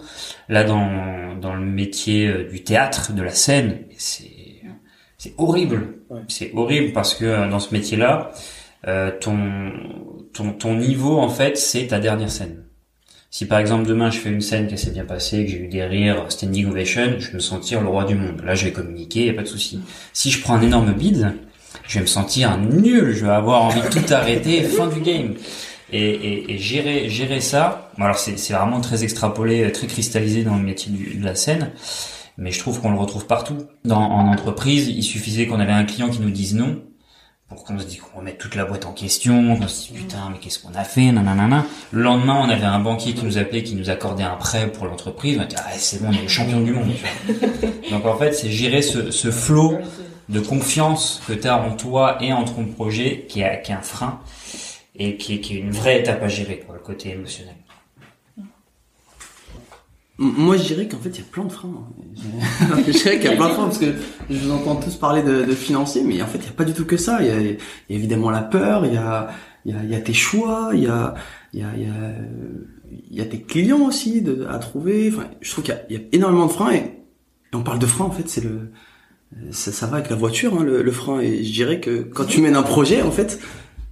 là dans dans le métier euh, du théâtre de la scène c'est c'est horrible Ouais. c'est horrible parce que euh, dans ce métier là ton ton ton niveau en fait c'est ta dernière scène si par exemple demain je fais une scène qui s'est bien passée, que j'ai eu des rires, standing ovation, je vais me sentir le roi du monde. Là, je vais communiquer, y a pas de souci. Si je prends un énorme bide, je vais me sentir nul, je vais avoir envie de tout arrêter, fin du game. Et, et, et gérer, gérer ça, alors c'est, c'est vraiment très extrapolé, très cristallisé dans le métier de la scène, mais je trouve qu'on le retrouve partout. Dans, en entreprise, il suffisait qu'on avait un client qui nous dise non, pour qu'on se dise qu'on remette toute la boîte en question, qu'on se dise putain mais qu'est-ce qu'on a fait, nanana. Le lendemain, on avait un banquier qui nous appelait, qui nous accordait un prêt pour l'entreprise, on était ah c'est bon, on est les champions du monde. Donc en fait, c'est gérer ce, ce flot de confiance que tu as en toi et en ton projet qui est, qui est un frein et qui est, qui est une vraie étape à gérer, quoi, le côté émotionnel. Moi, je dirais qu'en fait, il y a plein de freins. hein. je dirais qu'il y a plein de freins parce que je vous entends tous parler de, de mais en fait, il n'y a pas du tout que ça. Il y a, y a évidemment la peur, il y a, y a, y a tes choix, il y a, y a, y a, tes clients aussi à trouver. Enfin, je trouve qu'il y a, énormément de freins et, et on parle de freins, en fait, c'est le, ça, ça va avec la voiture, hein, le, le frein. Et je dirais que quand tu mènes un projet, en fait,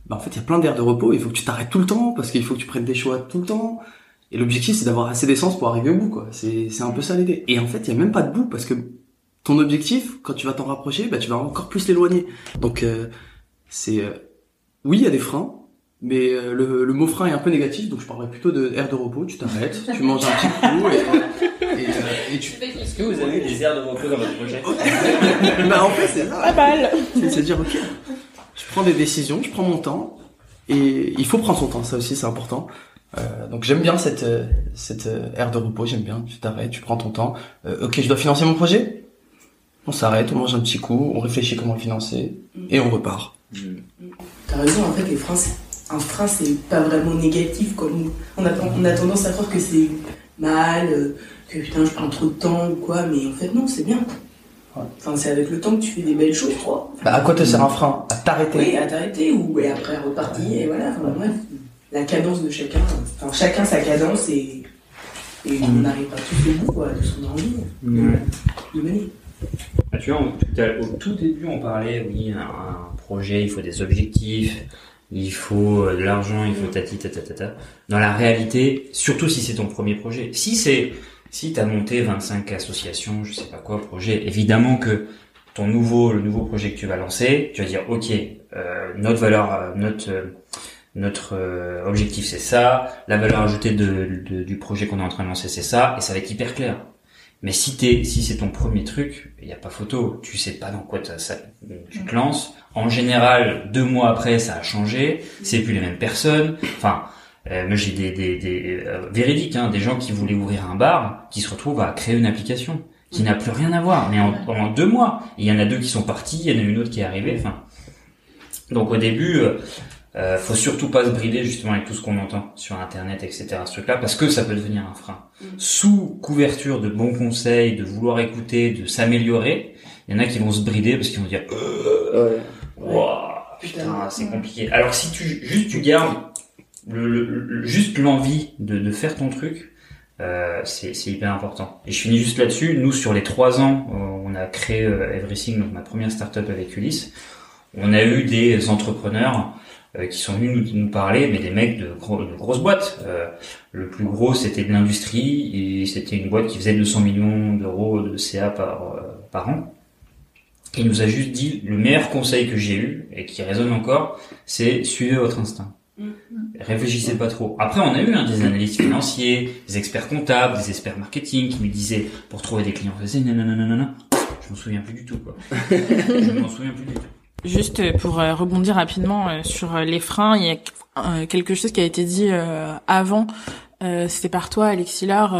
bah, en fait, il y a plein d'aires de repos. Il faut que tu t'arrêtes tout le temps parce qu'il faut que tu prennes des choix tout le temps. Et l'objectif, c'est d'avoir assez d'essence pour arriver au bout, quoi. C'est, c'est un peu ça l'idée. Et en fait, il y a même pas de bout parce que ton objectif, quand tu vas t'en rapprocher, bah, tu vas encore plus l'éloigner. Donc, euh, c'est, euh, oui, il y a des freins, mais euh, le, le mot frein est un peu négatif, donc je parlerais plutôt de aire de repos. Tu t'arrêtes, tu manges un petit coup et, et, euh, et tu. Est-ce que vous avez des aires de repos dans votre projet bah, en fait, c'est ça. Pas mal. C'est se dire, ok, je prends des décisions, je prends mon temps, et il faut prendre son temps, ça aussi c'est important. Euh, donc j'aime bien cette euh, cette euh, ère de repos, j'aime bien. Tu t'arrêtes, tu prends ton temps. Euh, ok, je dois financer mon projet? On s'arrête, on mange un petit coup, on réfléchit comment le financer, et on repart. T'as raison, en fait, les freins, c'est- un frein, c'est pas vraiment négatif. Comme on a, on a tendance à croire que c'est mal, euh, que putain, je prends trop de temps ou quoi, mais en fait, non, c'est bien. Enfin, c'est avec le temps que tu fais des belles choses, quoi. Bah, à quoi te sert un frein? À t'arrêter? Oui, à t'arrêter ou et après repartir, et voilà. Enfin, bref, la cadence de chacun, enfin, chacun sa cadence et, et on arrivera tous au bout, quoi, de ce qu'on a envie. De, de mener. Ah, tu vois, on- au tout début, on parlait, oui, un, un projet, il faut des objectifs, il faut euh, de l'argent, il faut tati tata tata. Dans la réalité, surtout si c'est ton premier projet, si c'est, si t'as monté 25 associations, je sais pas quoi, projet, évidemment que ton nouveau, le nouveau projet que tu vas lancer, tu vas dire, ok, euh, notre valeur, euh, notre euh, notre euh, objectif c'est ça, la valeur ajoutée de, de- du projet qu'on est en train de lancer c'est ça, et ça va être hyper clair. Mais si t'es, si c'est ton premier truc, il y a pas photo. Tu sais pas dans quoi ça, tu te lances. En général, deux mois après, ça a changé. C'est plus les mêmes personnes. Enfin, euh, j'ai des, des, des euh, véridiques, hein, des gens qui voulaient ouvrir un bar, qui se retrouvent à créer une application qui n'a plus rien à voir. Mais en, en deux mois, il y en a deux qui sont partis, il y en a une autre qui est arrivée. Enfin, donc au début, euh, faut surtout pas se brider justement avec tout ce qu'on entend sur Internet, etc. Ce truc-là, parce que ça peut devenir un frein. Sous couverture de bons conseils, de vouloir écouter, de s'améliorer, il y en a qui vont se brider parce qu'ils vont dire euh, Ouah, putain, c'est compliqué. Alors si tu juste tu gardes le, le- le- juste l'envie de, de faire ton truc, euh, c'est c'est hyper important. Et je finis juste là-dessus. Nous, sur les trois ans, euh, on a créé euh, Everything, donc ma première startup avec Ulysse. On a eu des entrepreneurs qui sont venus nous, nous parler, mais des mecs de, gros- de grosses boîtes. Euh, le plus gros, c'était de l'industrie, et c'était une boîte qui faisait 200 millions d'euros de CA par, euh, par an. Il nous a juste dit, le meilleur conseil que j'ai eu, et qui résonne encore, c'est suivez votre instinct. Réfléchissez pas trop. Après, on a eu hein, des analystes financiers, des experts comptables, des experts marketing qui nous disaient, pour trouver des clients, faisait nanana, je m'en souviens plus du tout, quoi. je m'en souviens plus du tout. Juste euh, pour euh, rebondir rapidement euh, sur les freins, il y a quelque chose qui a été dit avant, c'était par toi Alexis Laure,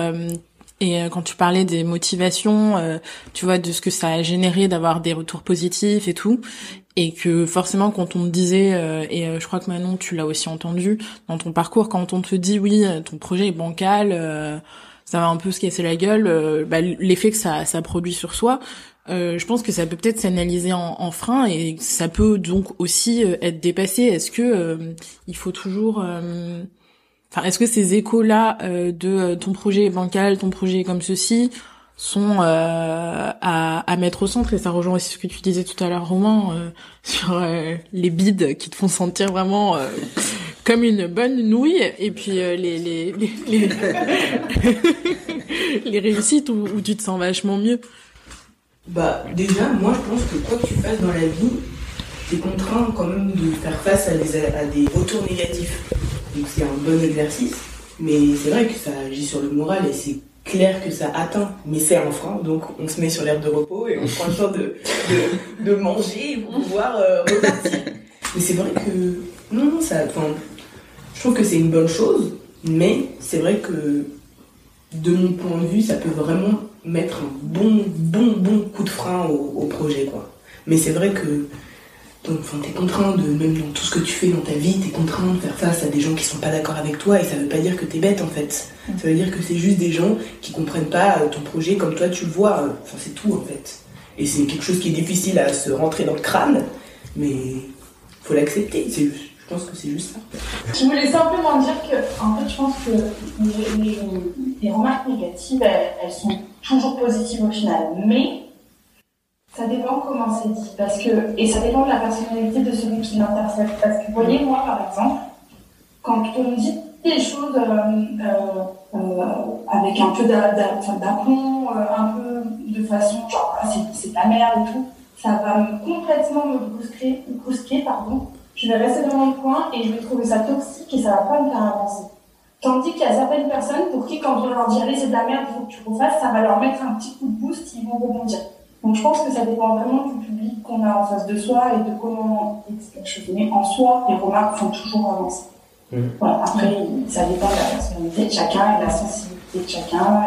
et quand tu parlais des motivations, tu vois, de ce que ça a généré d'avoir des retours positifs et tout, et que forcément quand on te disait, et je crois que Manon tu l'as aussi entendu dans ton parcours, quand on te dit oui, ton projet est bancal, ça va un peu se casser la gueule, bah, l'effet que ça, ça produit sur soi, euh, je pense que ça peut peut-être s'analyser en, en frein et ça peut donc aussi euh, être dépassé. Est-ce que euh, il faut toujours, euh, enfin, est-ce que ces échos-là euh, de ton projet est bancal, ton projet comme ceci, sont à, à mettre au centre? Et ça rejoint aussi ce que tu disais tout à l'heure, Romain, sur les bides qui te font sentir vraiment comme une bonne nouille et puis euh, les les les, les, les réussites où, où tu te sens vachement mieux. Bah, déjà, moi, je pense que quoi que tu fasses dans la vie, t'es contraint quand même de faire face à des, à des retours négatifs. Donc, c'est un bon exercice. Mais c'est vrai que ça agit sur le moral et c'est clair que ça atteint. Mais c'est un donc on se met sur l'herbe de repos et on prend le temps de, de, de manger pour pouvoir euh, repartir. Mais c'est vrai que. Non, non, ça. Enfin, je trouve que c'est une bonne chose, mais c'est vrai que de mon point de vue, ça peut vraiment mettre un bon, bon, bon coup de frein au, projet, quoi. Mais c'est vrai que enfin, t'es contraint de, même dans tout ce que tu fais dans ta vie, t'es contraint de faire face à des gens qui sont pas d'accord avec toi et ça veut pas dire que t'es bête en fait. Ça veut dire que c'est juste des gens qui comprennent pas euh, ton projet comme toi tu le vois. Enfin, c'est tout en fait. Et c'est quelque chose qui est difficile à se rentrer dans le crâne, mais faut l'accepter. Je pense que c'est juste ça. Je voulais simplement dire que, en fait, je pense que les, remarques négatives, elles sont toujours positives au final. Mais ça dépend comment c'est dit. Parce que, et ça dépend de la personnalité de celui qui l'intercepte. Parce que, vous voyez, moi, par exemple, quand on dit des choses euh, euh, euh, avec un peu d'aplomb, un peu de façon ah, c'est- de la merde et tout, ça va me, complètement me brusquer, brusquer pardon. Je vais rester dans mon coin et je vais trouver ça toxique et ça va pas me faire avancer. Tandis qu'il y a certaines personnes pour qui, quand on leur dit allez, c'est de la merde, il faut que tu refasses, ça va leur mettre un petit coup de boost, ils vont rebondir. Donc je pense que ça dépend vraiment du public qu'on a en face de soi et de comment on dit quelque chose. Mais en soi, les remarques font toujours avancer. Voilà. Après, ça dépend de la personnalité de chacun et de la sensibilité de chacun.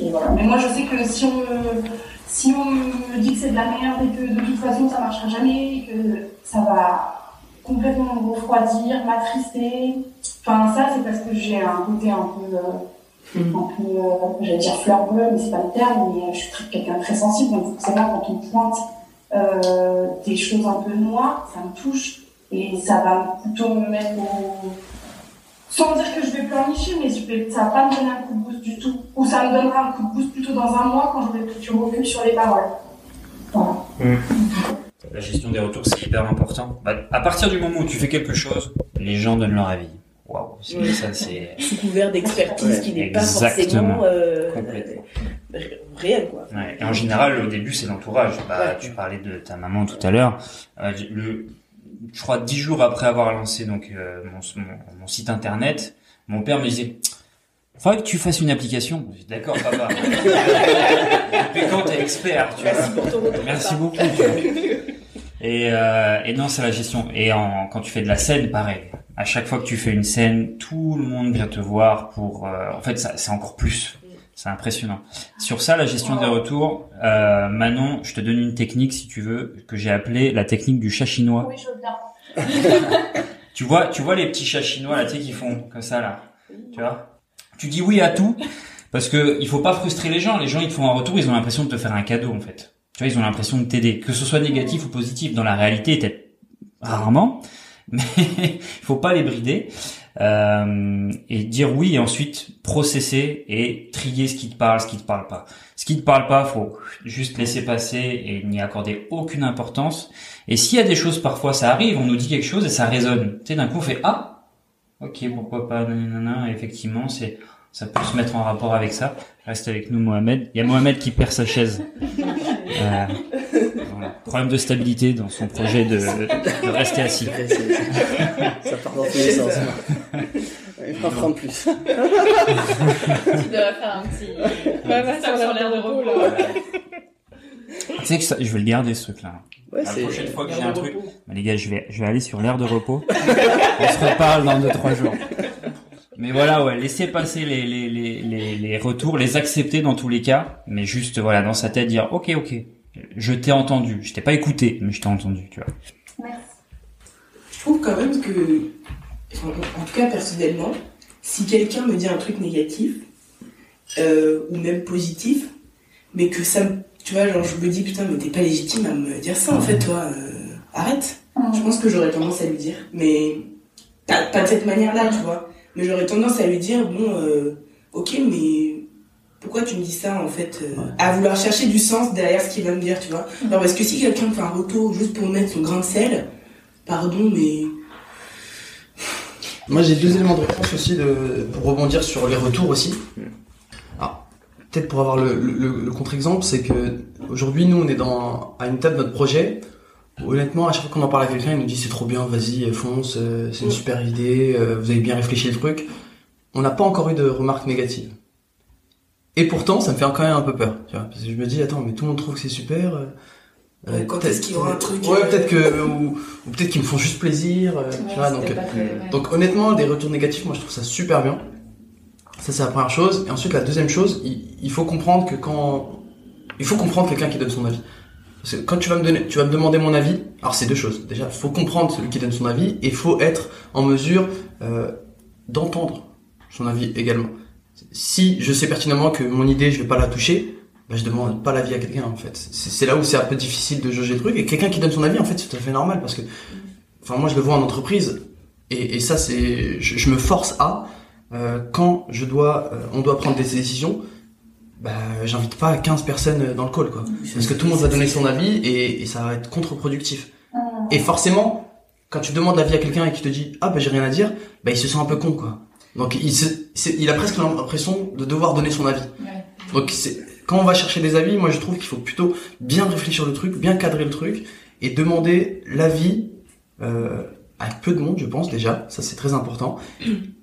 Et, et voilà. Mais moi, je sais que si on me, si on me dit que c'est de la merde et que de toute façon ça marchera jamais, et que ça va complètement me refroidir, m'attrister. Enfin, ça, c'est parce que j'ai un côté un peu, euh, un peu, euh, j'allais dire fleur bleue, mais c'est pas le terme, mais je suis très- quelqu'un de très sensible, donc forcément, quand on pointe euh, des choses un peu noires, ça me touche, et ça va plutôt me mettre au... Sans dire que je vais pleurnicher, mais je vais- ça va pas me donner un coup de boost du tout. Ou ça me donnera un coup de boost plutôt dans un mois quand j'aurai pris du recul sur les paroles. Voilà. La gestion des retours, c'est hyper important. Bah, à partir du moment où tu fais quelque chose, les gens donnent leur avis. Waouh, c'est- ça c'est Sous couvert d'expertise Ouais, qui n'est pas forcément euh, Complètement. ré- réel, quoi. Ouais. Et en général, au début, c'est l'entourage. Bah. Tu parlais de ta maman tout à l'heure. Euh, le, je crois dix jours après avoir lancé donc euh, mon, mon, mon site internet, mon père me disait Faudrait que tu fasses une application. D'accord, papa. Depuis quand t'es expert, tu vois. Merci pour ton retour. Merci beaucoup. tu vois. Et, euh, et non, c'est la gestion. Et en, quand tu fais de la scène, pareil. À chaque fois que tu fais une scène, tout le monde vient te voir pour. euh, en fait, c'est encore plus. C'est impressionnant. Sur ça, la gestion des retours, euh, Manon, je te donne une technique si tu veux que j'ai appelée la technique du chat chinois. Oui, je veux bien. Tu vois, tu vois les petits chats chinois là, tu sais, qui font comme ça là. Tu vois? Tu dis oui à tout parce que il faut pas frustrer les gens. Les gens ils te font un retour, ils ont l'impression de te faire un cadeau en fait. Tu vois, ils ont l'impression de t'aider, que ce soit négatif ou positif. Dans la réalité, peut-être rarement, mais il faut pas les brider euh, et dire oui et ensuite processer et trier ce qui te parle, ce qui te parle pas. Ce qui te parle pas, faut juste laisser passer et n'y accorder aucune importance. Et s'il y a des choses, parfois ça arrive, on nous dit quelque chose et ça résonne. Tu sais, d'un coup on fait ah, ok, pourquoi pas, nanana. Effectivement, c'est ça peut se mettre en rapport avec ça. Reste avec nous, Mohamed. Il y a Mohamed qui perd sa chaise. Euh, voilà. Problème de stabilité dans son projet de, de rester assis. Ouais, ça part dans tous les sens. Il va en prendre plus. Tu devrais faire un petit. Va, va, Ça, sur l'air de repos, là. Tu sais que ça, je vais le garder ce truc-là. Ouais, La prochaine fois que j'ai un truc, bah, les gars, je vais, je vais aller sur l'air de repos. On se reparle dans deux trois jours. Mais voilà, ouais, laissez passer les, les, les, les, les retours, les accepter dans tous les cas, mais juste voilà dans sa tête dire ok ok, je t'ai entendu, je t'ai pas écouté, mais je t'ai entendu, tu vois. Merci. Je trouve quand même que, en tout cas personnellement, si quelqu'un me dit un truc négatif, euh, ou même positif, mais que ça. Tu vois, genre je me dis putain, mais t'es pas légitime à me dire ça en fait, toi, euh, arrête. Je pense que j'aurais tendance à lui dire, mais pas, pas de cette manière-là, tu vois. Mais j'aurais tendance à lui dire, bon, euh, ok, mais pourquoi tu me dis ça en fait euh, À vouloir chercher du sens derrière ce qu'il va me dire, tu vois. Alors parce que si quelqu'un me fait un retour juste pour me mettre son grain de sel, pardon, mais Moi, j'ai deux éléments de réponse aussi de, pour rebondir sur les retours aussi. Alors, peut-être pour avoir le, le- le contre-exemple, c'est que aujourd'hui, nous, on est dans, à une étape de notre projet. Honnêtement, à chaque fois qu'on en parle à quelqu'un, il nous dit c'est trop bien, vas-y, fonce, euh, c'est une super idée, euh, vous avez bien réfléchi le truc. On n'a pas encore eu de remarques négatives. Et pourtant, ça me fait quand même un peu peur, tu vois, parce que je me dis attends, mais tout le monde trouve que c'est super. euh, Ouais, quand peut-être- est-ce qu'il y aura un truc, Ouais, euh, peut-être que ou, ou peut-être qu'ils me font juste plaisir, euh, tu vois. Donc, donc honnêtement, des retours négatifs, moi je trouve ça super bien. Ça c'est la première chose. Et ensuite la deuxième chose, il, il faut comprendre que quand il faut comprendre quelqu'un qui donne son avis. Parce que quand tu vas me donner, tu vas me demander mon avis. Alors c'est deux choses. Déjà, faut comprendre celui qui donne son avis et faut être en mesure euh, d'entendre son avis également. Si je sais pertinemment que mon idée je vais pas la toucher, bah, je demande pas l'avis à quelqu'un en fait. C'est là où c'est un peu difficile de jauger le truc. Et quelqu'un qui donne son avis, en fait, c'est tout à fait normal parce que, enfin moi je le vois en entreprise et, et ça c'est, je, je me force à euh, quand je dois, euh, on doit prendre des décisions, bah j'invite pas 15 personnes dans le call quoi. Parce que tout le monde va donner son avis et, et ça va être contre-productif. Et forcément, quand tu demandes l'avis à quelqu'un et qu'il te dit ah bah j'ai rien à dire, bah il se sent un peu con quoi. Donc il, se, c'est- il a presque l'impression de devoir donner son avis. Donc quand on va chercher des avis, moi je trouve qu'il faut plutôt bien réfléchir le truc, bien cadrer le truc et demander l'avis euh, à peu de monde, je pense déjà, ça c'est très important,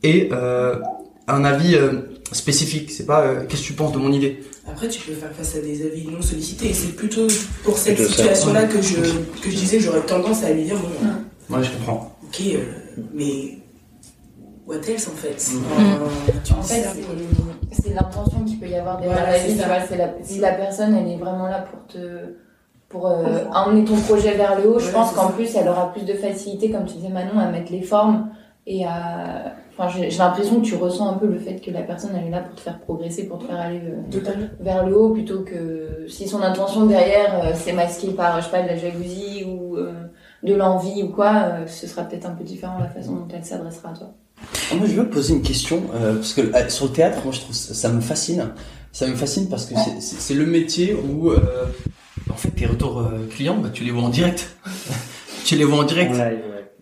et euh, un avis euh, spécifique. C'est pas euh, qu'est-ce que tu penses de mon idée? Après, tu peux faire face à des avis non sollicités. Et c'est plutôt pour cette situation-là que je, que je disais j'aurais tendance à lui dire bon, Ouais, je comprends. ok, euh, mais what else en fait? Mm. Euh, tu En fait, c'est- l'intention qu'il peut y avoir derrière Voilà, la vie. si la personne, elle est vraiment là pour te, pour euh, emmener ton projet vers le haut, je Ouais, pense qu'en plus, elle aura plus de facilité, comme tu disais Manon, à mettre les formes et à. Enfin, j'ai l'impression que tu ressens un peu le fait que la personne, elle est là pour te faire progresser, pour te faire aller euh, vers le haut, plutôt que si son intention derrière, euh, c'est masqué par, je sais pas, de la jalousie ou euh, de l'envie ou quoi, euh, ce sera peut-être un peu différent la façon dont elle s'adressera à toi. Ah, Moi, je veux poser une question euh, parce que euh, sur le théâtre, moi, je trouve ça, ça me fascine. Ça me fascine parce que c'est- le métier où, euh, En fait, tes retours euh, clients, bah, tu les vois en direct. tu les vois en direct.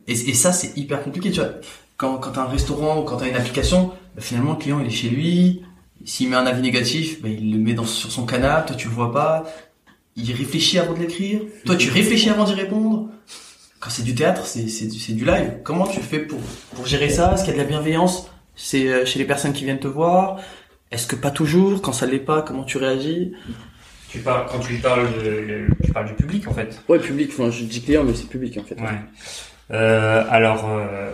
Et, et ça, c'est hyper compliqué, tu vois. Quand, quand t'as un restaurant ou quand t'as une application, bah, finalement, le client, il est chez lui. S'il met un avis négatif, bah, il le met dans, sur son canapé, toi, tu le vois pas. Il réfléchit avant de l'écrire. Toi, tu réfléchis avant d'y répondre. Quand c'est du théâtre, c'est, c'est, du- c'est du live. Comment tu fais pour, pour gérer ça? Est-ce qu'il y a de la bienveillance? C'est euh, chez les personnes qui viennent te voir Est-ce que pas toujours? Quand ça l'est pas, comment tu réagis? Tu parles quand tu parles de, tu parles du public en fait. Ouais, public, enfin, je dis client, mais c'est public en fait. Ouais. Euh, alors, euh,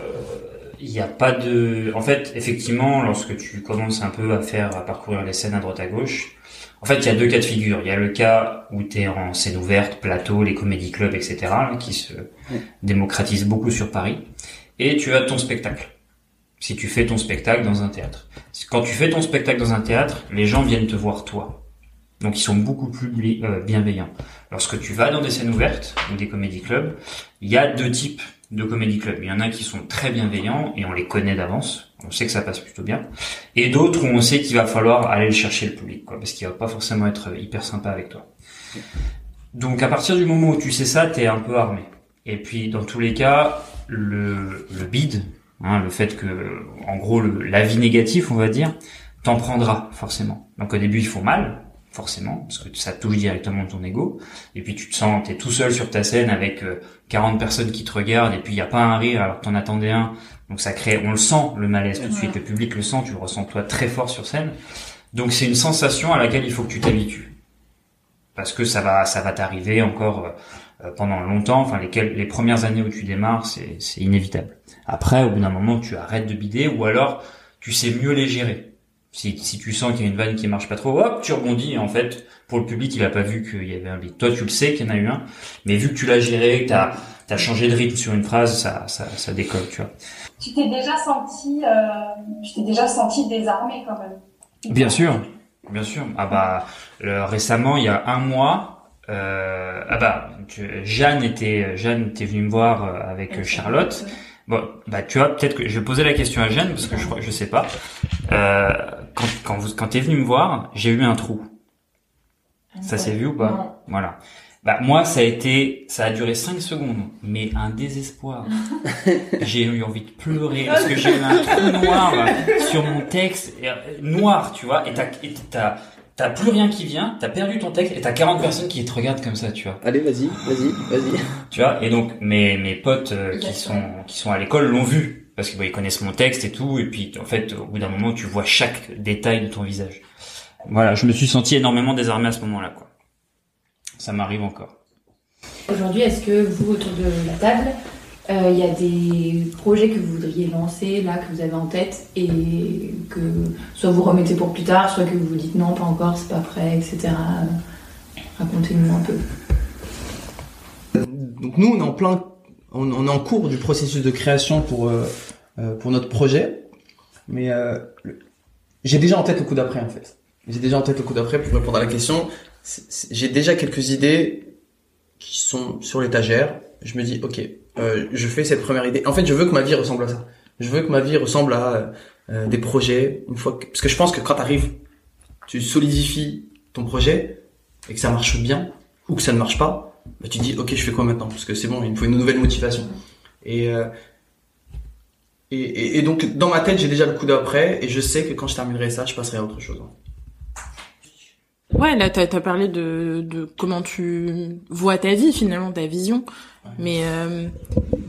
il n'y a pas de. En fait, effectivement, lorsque tu commences un peu à faire, à parcourir les scènes à droite à gauche, en fait, il y a deux cas de figure. Il y a le cas où tu es en scène ouverte, plateau, les comédie clubs, etc., là, qui se démocratisent beaucoup sur Paris. Et tu as ton spectacle. Si tu fais ton spectacle dans un théâtre. Quand tu fais ton spectacle dans un théâtre, les gens viennent te voir toi. Donc ils sont beaucoup plus euh, bienveillants. Lorsque tu vas dans des scènes ouvertes ou des comédie clubs, il y a deux types de comédie clubs. Il y en a qui sont très bienveillants et on les connaît d'avance. On sait que ça passe plutôt bien. Et d'autres où on sait qu'il va falloir aller le chercher le public, quoi, parce qu'il va pas forcément être hyper sympa avec toi. Donc à partir du moment où tu sais ça, t'es un peu armé. Et puis dans tous les cas, le, le bid, hein, le fait que, en gros, l'avis négatif, on va dire, t'en prendras forcément. Donc au début, il faut mal, forcément, parce que ça touche directement ton ego. Et puis tu te sens, t'es tout seul sur ta scène avec euh, 40 personnes qui te regardent, et puis il y a pas un rire alors que t'en attendais un. Donc ça crée, on le sent le malaise tout de suite. Le public le sent, tu le ressens toi très fort sur scène. Donc c'est une sensation à laquelle il faut que tu t'habitues, parce que ça va, ça va t'arriver encore euh, pendant longtemps. Enfin les, les premières années où tu démarres, c'est c'est inévitable. Après, au bout d'un moment, tu arrêtes de bider, ou alors tu sais mieux les gérer. Si, si tu sens qu'il y a une vanne qui marche pas trop, hop, tu rebondis. Et en fait, pour le public, il a pas vu qu'il y avait un. Toi, tu le sais qu'il y en a eu un, mais vu que tu l'as géré, que t'as as changé de rythme sur une phrase, ça, ça, ça décolle, tu vois. Tu t'es déjà senti, euh, tu t'es déjà senti désarmé quand même. Bien sûr, bien sûr. Ah bah le- récemment, il y a un mois, euh, ah bah tu- Jeanne était Jeanne était venue me voir euh, avec Charlotte. Bon, bah tu vois, peut-être que je vais poser la question à Jeanne parce que je crois, je sais pas. Euh, quand quand vous quand t'es venu me voir, j'ai eu un trou. Ça s'est vu ou pas Non. Voilà. Bah moi ça a été ça a duré 5 secondes mais un désespoir. j'ai eu envie de pleurer parce que j'ai eu un trou noir sur mon texte euh, noir, tu vois, et t'as et t'as t'as plus rien qui vient, t'as perdu ton texte et t'as 40 personnes qui te regardent comme ça, tu vois. Allez, vas-y, vas-y, vas-y. Tu vois, et donc mes mes potes euh, qui sont qui sont à l'école l'ont vu parce qu'ils connaissent mon texte et tout et puis en fait au bout d'un moment tu vois chaque détail de ton visage. Voilà, je me suis senti énormément désarmé à ce moment-là quoi. Ça m'arrive encore. Aujourd'hui, est-ce que vous, autour de la table, il y a des projets que vous voudriez lancer, là, que vous avez en tête, et que soit vous remettez pour plus tard, soit que vous vous dites non, pas encore, c'est pas prêt, etc. Racontez-nous un peu. Donc nous, on est en plein, on, est en cours du processus de création pour euh, euh, pour notre projet, mais euh, j'ai déjà en tête le coup d'après en fait. J'ai déjà en tête le coup d'après pour répondre à la question. J'ai déjà quelques idées qui sont sur l'étagère. Je me dis, ok, euh, je fais cette première idée. En fait, je veux que ma vie ressemble à ça. Je veux que ma vie ressemble à euh, des projets. Une fois que... parce que je pense que quand t'arrives, tu solidifies ton projet et que ça marche bien ou que ça ne marche pas, bah, tu dis ok je fais quoi maintenant? Parce que c'est bon il me faut une nouvelle motivation et, euh, et, et, et donc dans ma tête j'ai déjà le coup d'après et je sais que quand je terminerai ça je passerai à autre chose Ouais, là, t'as as parlé de, de comment tu vois ta vie, finalement, ta vision. Mais euh,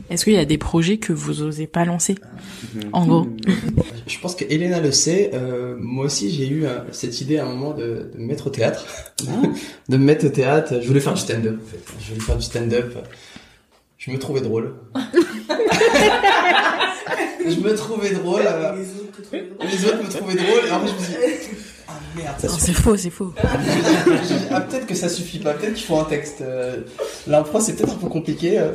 est-ce qu'il y a des projets que vous osez pas lancer En gros? je pense que Elena le sait. Euh, moi aussi j'ai eu euh, cette idée à un moment de, de me mettre au théâtre. De me mettre au théâtre. Je voulais faire du stand-up en fait. Je voulais faire du stand-up. Je me trouvais drôle. Je me trouvais drôle euh, les autres me trouvaient drôle et après je me suis dit ah merde ça suffit c'est faux, c'est faux. Dit, ah, peut-être que ça suffit pas, peut-être qu'il faut un texte. Euh, L'impro, c'est peut-être un peu compliqué. euh,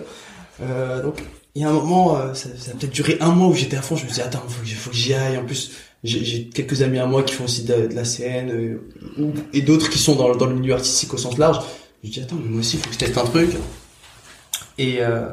euh, donc, il y a un moment, ça, ça a peut-être duré un mois où j'étais à fond. Je me disais, attends, faut que, faut que j'y aille. En plus, j'ai quelques amis à moi qui font aussi de, de la scène et d'autres qui sont dans, dans le milieu artistique au sens large. Je me dis, attends, mais moi aussi, il faut que je teste un truc. Et, euh,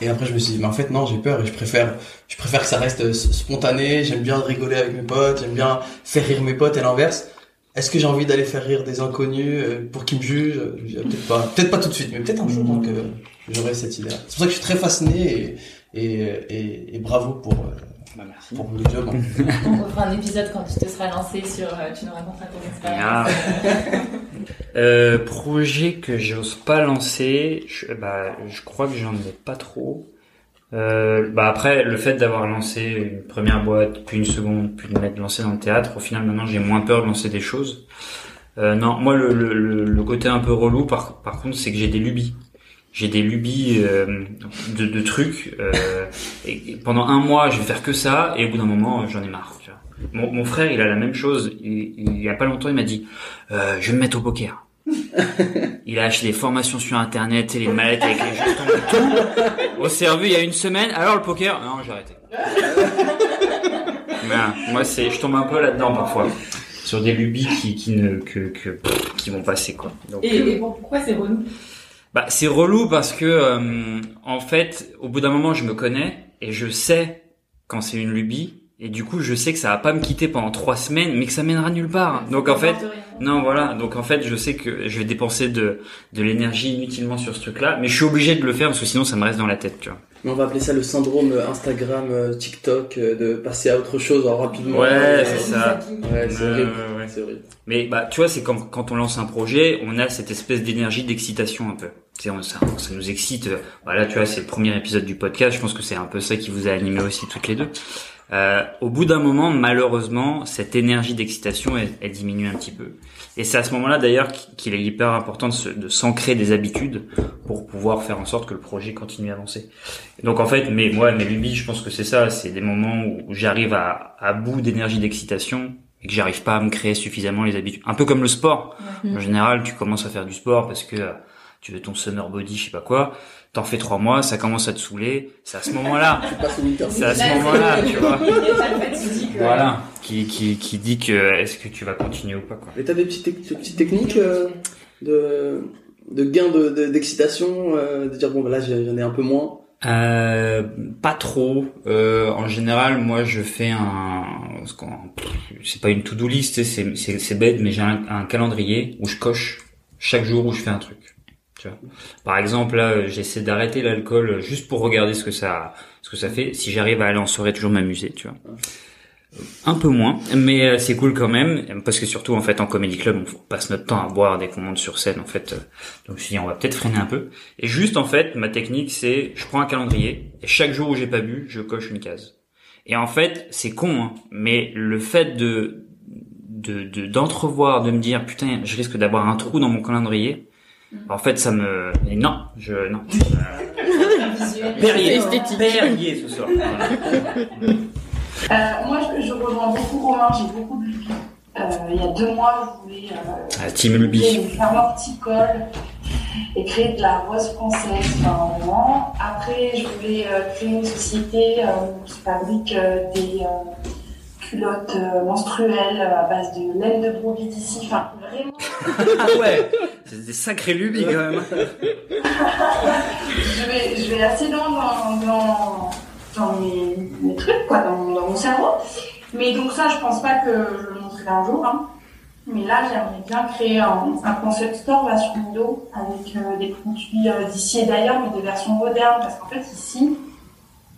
et après, je me suis dit, mais en fait, non, j'ai peur et je préfère, je préfère que ça reste euh, spontané. J'aime bien rigoler avec mes potes, j'aime bien faire rire mes potes et l'inverse. Est-ce que j'ai envie d'aller faire rire des inconnus euh, pour qu'ils me jugent? Ah, Peut-être pas, peut-être pas tout de suite, mais peut-être un jour donc, euh, j'aurai cette idée-là. C'est pour ça que je suis très fasciné et, et, et, et bravo pour, euh, pour le job. hein. On refera un épisode quand tu te seras lancé sur euh, tu nous raconteras ton expérience. Ah. Euh, projet que j'ose pas lancer, je, bah, je crois que j'en ai pas trop. Euh, bah après, le fait d'avoir lancé une première boîte, puis une seconde, puis de m'être lancé dans le théâtre, au final maintenant j'ai moins peur de lancer des choses. Euh, non, moi le, le côté un peu relou par, par contre c'est que j'ai des lubies. J'ai des lubies euh, de, de trucs. Euh, et, pendant un mois je vais faire que ça et au bout d'un moment j'en ai marre. Tu vois. Mon, mon frère il a la même chose. Il, il y a pas longtemps il m'a dit euh, je vais me mettre au poker. Il a acheté des formations sur internet et les mallettes avec les jetons et tout. Au servu il y a une semaine. Alors le poker, non j'ai arrêté. Voilà. Moi c'est, je tombe un peu là-dedans parfois sur des lubies qui, qui ne que, que pff, qui vont passer quoi. Donc, Et, et bon, pourquoi c'est relou? Bah c'est relou parce que euh, en fait au bout d'un moment je me connais et je sais quand c'est une lubie et du coup je sais que ça va pas me quitter pendant trois semaines mais que ça mènera nulle part. Donc en fait non, voilà. Donc en fait, je sais que je vais dépenser de de l'énergie inutilement sur ce truc-là, mais je suis obligé de le faire parce que sinon ça me reste dans la tête, tu vois. Mais on va appeler ça le syndrome Instagram, euh, TikTok, euh, de passer à autre chose en rapidement. Ouais, Euh, c'est ça. Ouais, c'est horrible. ouais. Mais bah tu vois, c'est quand quand on lance un projet, on a cette espèce d'énergie d'excitation un peu. Tu sais, on- ça, ça nous excite. euh, Voilà, tu vois, c'est le premier épisode du podcast. Je pense que c'est un peu ça qui vous a animé aussi toutes les deux. Euh, au bout d'un moment, malheureusement, cette énergie d'excitation, elle, elle diminue un petit peu. Et c'est à ce moment-là, d'ailleurs, qu'il est hyper important de, s'ancrer des habitudes pour pouvoir faire en sorte que le projet continue à avancer. Donc, en fait, mais moi, mes lubies, je pense que c'est ça. C'est des moments où j'arrive à, à bout d'énergie d'excitation et que j'arrive pas à me créer suffisamment les habitudes. Un peu comme le sport. En général, tu commences à faire du sport parce que euh, tu veux ton summer body, je sais pas quoi. T'en fais trois mois, ça commence à te saouler. C'est à ce moment-là. C'est à ce moment-là, tu vois. Voilà. Qui, qui, qui dit que est-ce que tu vas continuer ou pas, quoi. Et t'as des petites, des petites techniques euh, de, de gain de, de- d'excitation, euh, de dire bon bah là j'en ai un peu moins. Euh, pas trop. Euh, en général, moi, je fais un, ce qu'on- c'est pas une to-do list, tu sais, c'est, c'est, c'est bête, mais j'ai un, un calendrier où je coche chaque jour où je fais un truc. Tu vois. Par exemple, là, j'essaie d'arrêter l'alcool juste pour regarder ce que ça, ce que ça fait. Si j'arrive à aller en soirée, toujours m'amuser, tu vois. Un peu moins, mais euh, c'est cool quand même, parce que surtout en fait en comédie club, on passe notre temps à boire dès qu'on monte sur scène en fait. euh, Donc je me suis dit on va peut-être freiner un peu. Et juste en fait, ma technique c'est, je prends un calendrier et chaque jour où j'ai pas bu, je coche une case. Et en fait, c'est con, hein, mais le fait de de de- d'entrevoir, de, me dire putain, je risque d'avoir un trou dans mon calendrier. En fait, ça me et non, je non. Perrier, esthétique. Perrier ce soir. Euh, moi, je, je rejoins beaucoup Romain, j'ai beaucoup de lubies. Euh, il y a deux mois, je voulais euh, Ah, Team Luby. faire mon petit col et créer de la rose française. Enfin, vraiment. Après, je voulais euh, créer une société euh, qui fabrique euh, des euh, culottes euh, menstruelles à base de laine de brebis d'ici. Enfin, vraiment. Ah ouais, c'est des sacrés lubies quand même. je vais, je vais assez loin dans, dans, dans mes, mes trucs, quoi, dans, mon- dans mon cerveau. Mais donc ça, je pense pas que je le montrerai un jour. Hein. Mais là, j'aimerais bien créer un, un concept store là sur Indo avec euh, des produits euh, d'ici et d'ailleurs, mais de version moderne. Parce qu'en fait, ici,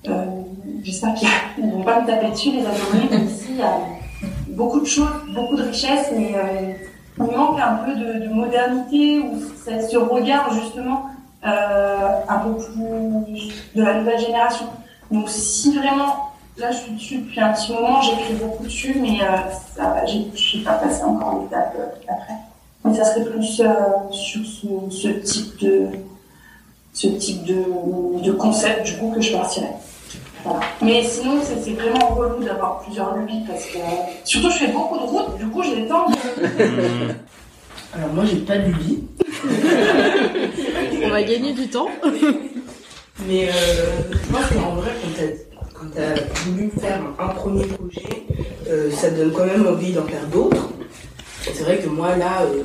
euh, j'espère qu'ils ne vont pas me taper dessus, les abonnés, mais ici, il y a beaucoup de choses, beaucoup de richesses, mais euh, il manque un peu de, de modernité ou ce regard justement euh, un peu plus de la nouvelle génération. Donc si vraiment, là je suis dessus depuis un petit moment, j'écris beaucoup dessus, mais ça, j'ai- je n'ai pas passé encore l'étape d'après. Mais ça serait plus sur ce, ce type de ce type de, de concept du coup que je partirais. Voilà. Mais sinon, c'est vraiment relou d'avoir plusieurs lubies parce que surtout je fais beaucoup de routes, du coup j'ai le temps de. Alors moi j'ai pas de lubie, On va gagner du temps. mais euh, je pense qu'en vrai quand t'as voulu faire un, premier projet, euh, ça te donne quand même envie d'en faire d'autres. C'est vrai que moi là, euh,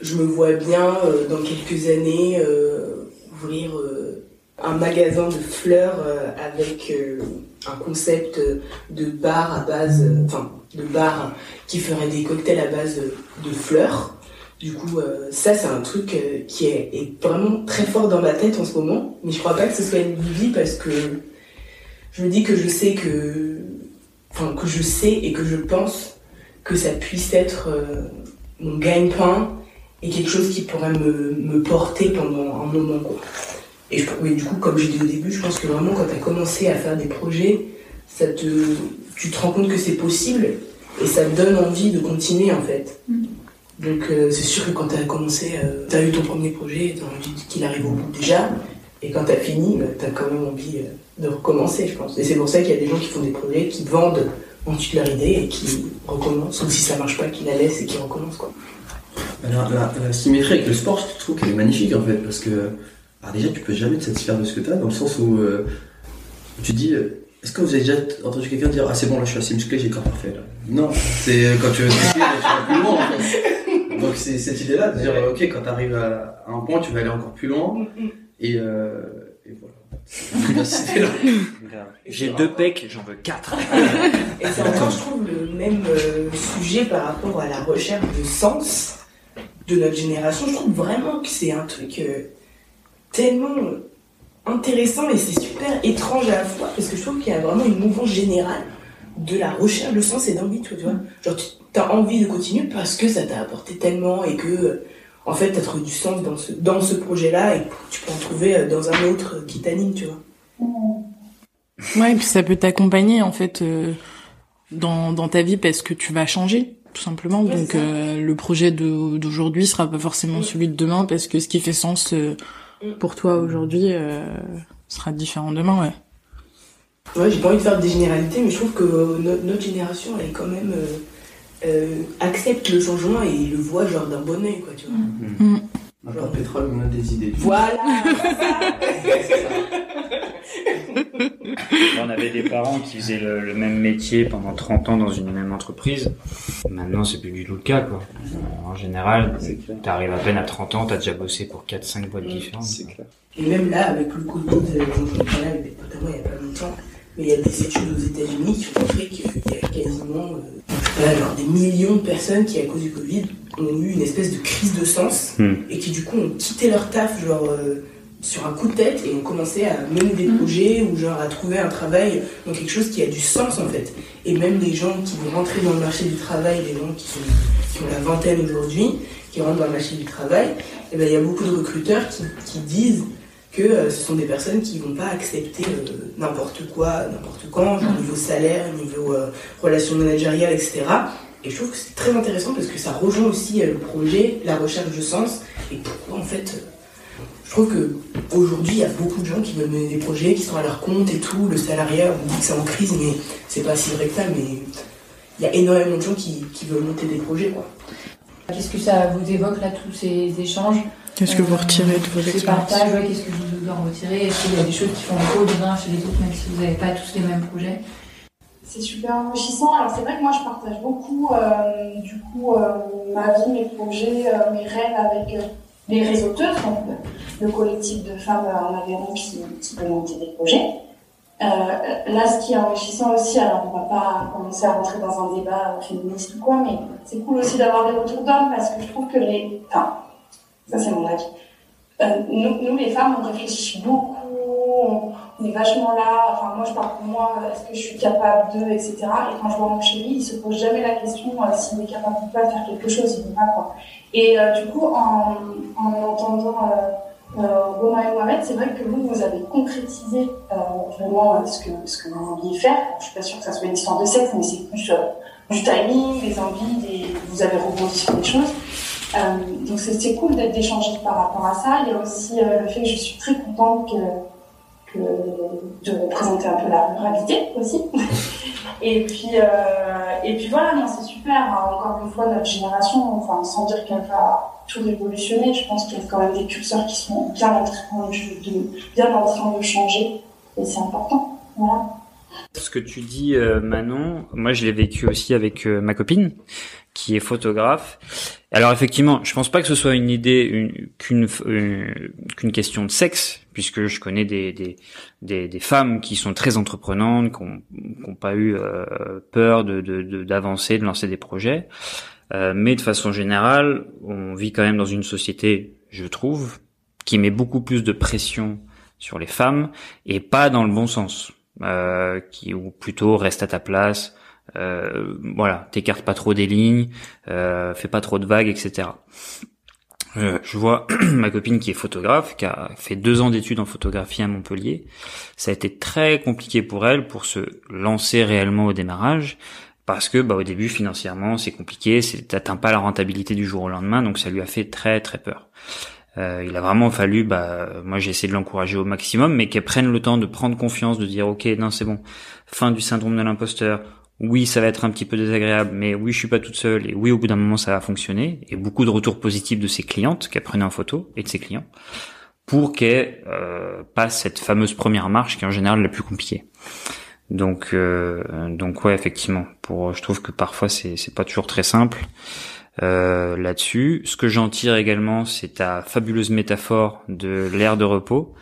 je me vois bien euh, dans quelques années euh, ouvrir euh, un magasin de fleurs euh, avec euh, un concept de bar à base, euh, enfin de bar qui ferait des cocktails à base de, fleurs. Du coup, ça c'est un truc qui est, vraiment très fort dans ma tête en ce moment, mais je crois pas que ce soit une vie parce que je me dis que je sais que, enfin que je sais et que je pense que ça puisse être mon gagne-pain et quelque chose qui pourrait me, me porter pendant un moment. Et je, mais du coup, comme j'ai dit au début, je pense que vraiment quand tu as commencé à faire des projets, ça te, tu te rends compte que c'est possible et ça te donne envie de continuer en fait. Mm. Donc euh, c'est sûr que quand tu as commencé, tu as eu ton premier projet, tu as envie qu'il arrive au bout déjà. Et quand tu as fini, tu as quand même envie euh, de recommencer, je pense. Et c'est pour ça qu'il y a des gens qui font des projets, qui vendent ensuite leur idée et qui recommencent. Ou si ça marche pas, qu'ils la laissent et qui recommencent. Quoi. La, la- la symétrie avec le sport, je trouve qu'elle est magnifique en fait, parce que alors déjà tu peux jamais te satisfaire de ce que tu as, dans le sens où euh, tu dis, euh, est-ce que vous avez déjà entendu quelqu'un dire, ah c'est bon là je suis assez musclé, j'ai le corps parfait là Non, c'est euh, quand tu veux te muscler, tu vas plus loin en fait. Donc c'est cette idée-là de dire, ok, quand tu arrives à, à un point, tu vas aller encore plus loin, et, euh, et voilà. J'ai deux pecs, j'en veux quatre. Et c'est encore, je trouve, le même euh, sujet par rapport à la recherche de sens de notre génération. Je trouve vraiment que c'est un truc euh, tellement intéressant et c'est super étrange à la fois parce que je trouve qu'il y a vraiment une mouvance générale de la recherche de sens et d'envie, tu vois. Genre, tu as envie de continuer parce que ça t'a apporté tellement et que, euh, en fait, tu as trouvé du sens dans ce, dans ce projet-là et tu peux en trouver euh, dans un autre qui t'anime, tu vois. Ouais, et puis ça peut t'accompagner en fait euh, dans, dans ta vie parce que tu vas changer tout simplement. Ouais, Donc euh, le projet d'aujourd'hui sera pas forcément celui de demain parce que ce qui fait sens euh. Pour toi aujourd'hui euh, sera différent demain. Ouais. Ouais, j'ai pas envie de faire des généralités, mais je trouve que no- notre génération, elle est quand même euh, euh, accepte le changement et le voit genre d'un bon oeil, quoi, tu vois. On n'a pas de pétrole, on a des idées. Voilà. On avait des parents qui faisaient le, le même métier pendant 30 ans dans une même entreprise. Maintenant, c'est plus du tout le cas, quoi. En général, t'arrives à peine à 30 ans, t'as déjà bossé pour 4-5 boîtes différentes. C'est clair. Et même là, avec le Covid, euh, j'en parlais avec des potes à moi il y a pas longtemps, mais il y a des études aux États-Unis qui ont montré qu'il y a quasiment euh, je genre des millions de personnes qui, à cause du Covid, ont eu une espèce de crise de sens Hmm. et qui, du coup, ont quitté leur taf, genre. euh, sur un coup de tête et ont commencé à mener des projets ou genre à trouver un travail dans quelque chose qui a du sens en fait. Et même les gens qui vont rentrer dans le marché du travail, les gens qui, sont, qui ont la vingtaine aujourd'hui, qui rentrent dans le marché du travail, et ben il y a beaucoup de recruteurs qui, qui disent que euh, ce sont des personnes qui vont pas accepter euh, n'importe quoi, n'importe quand, genre niveau salaire, niveau euh, relations managériales, etc. Et je trouve que c'est très intéressant parce que ça rejoint aussi euh, le projet, la recherche de sens et pourquoi en fait. Je trouve que aujourd'hui il y a beaucoup de gens qui veulent mener des projets, qui sont à leur compte et tout. Le salariat, on dit que c'est en crise, mais c'est pas si vrai que ça. Mais il y a énormément de gens qui, qui veulent monter des projets, quoi. Qu'est-ce que ça vous évoque là, tous ces échanges? Qu'est-ce que vous Euh, retirez de vos Ces expériences? partages, ouais, qu'est-ce que vous en retirez? Est-ce qu'il y a des choses qui font écho les uns chez les autres, même si vous n'avez pas tous les mêmes projets? C'est super enrichissant. Alors c'est vrai que moi je partage beaucoup euh, du coup euh, ma vie, mes projets, euh, mes rêves avec euh, les réseauteuses, donc le, le collectif de femmes en Aveyron qui, qui veut monter des projets. Euh, là, ce qui est enrichissant aussi, alors on va pas commencer à rentrer dans un débat féministe ou quoi, mais c'est cool aussi d'avoir des retours d'hommes parce que je trouve que les, enfin, ça c'est mon avis. Euh, nous, nous, les femmes, on réfléchit beaucoup, on, est vachement là. Enfin, moi, je parle pour moi, est-ce que je suis capable de, etc. Et quand je vois mon chéri, il se pose jamais la question euh, s'il est capable ou pas de faire quelque chose, il ne pas quoi. Et euh, du coup, en, en entendant euh, euh, Romain et Mohamed, c'est vrai que vous, vous avez concrétisé euh, vraiment euh, ce que, vous vouliez faire. Je suis pas sûre que ça soit une histoire de sexe, mais c'est plus euh, du timing, des envies, des... vous avez rebondi sur des choses. Euh, donc c'est cool d'être d'échanger par rapport à ça. Il y a aussi euh, le fait que je suis très contente que, que de représenter un peu la ruralité aussi. et puis euh, et puis voilà, non, c'est super. hein. Encore une fois, notre génération, enfin sans dire qu'elle va tout révolutionner, je pense qu'il y a quand même des curseurs qui sont bien en train de, de- bien en train de changer et c'est important. Voilà. Ce que tu dis, euh, Manon, moi je l'ai vécu aussi avec euh, ma copine, qui est photographe. Alors effectivement, je pense pas que ce soit une idée euh, qu'une question de sexe, puisque je connais des femmes qui sont très entreprenantes, qui ont, qui ont pas eu euh, peur d'avancer, de, lancer des projets. Euh, mais de façon générale, on vit quand même dans une société, je trouve, qui met beaucoup plus de pression sur les femmes et pas dans le bon sens euh, qui ou plutôt reste à ta place, euh, voilà, t'écartes pas trop des lignes, euh, fais pas trop de vagues, etc. Euh, je vois ma copine qui est photographe, qui a fait deux ans d'études en photographie à Montpellier. Ça a été très compliqué pour elle pour se lancer réellement au démarrage, parce que bah, au début financièrement c'est compliqué, t'atteins pas la rentabilité du jour au lendemain, donc ça lui a fait très très peur. Euh, il a vraiment fallu, bah, moi j'ai essayé de l'encourager au maximum, mais qu'elle prenne le temps de prendre confiance, de dire ok non c'est bon, fin du syndrome de l'imposteur, oui, ça va être un petit peu désagréable, mais oui, je suis pas toute seule, et oui, au bout d'un moment, ça va fonctionner, et beaucoup de retours positifs de ses clientes qu'elle prenait en photo, et de ses clients, pour qu'elle euh, passe cette fameuse première marche qui est en général la plus compliquée. Donc, euh, donc ouais, effectivement, pour, je trouve que parfois c'est c'est pas toujours très simple euh, là-dessus. Ce que j'en tire également, c'est ta fabuleuse métaphore de l'air de repos.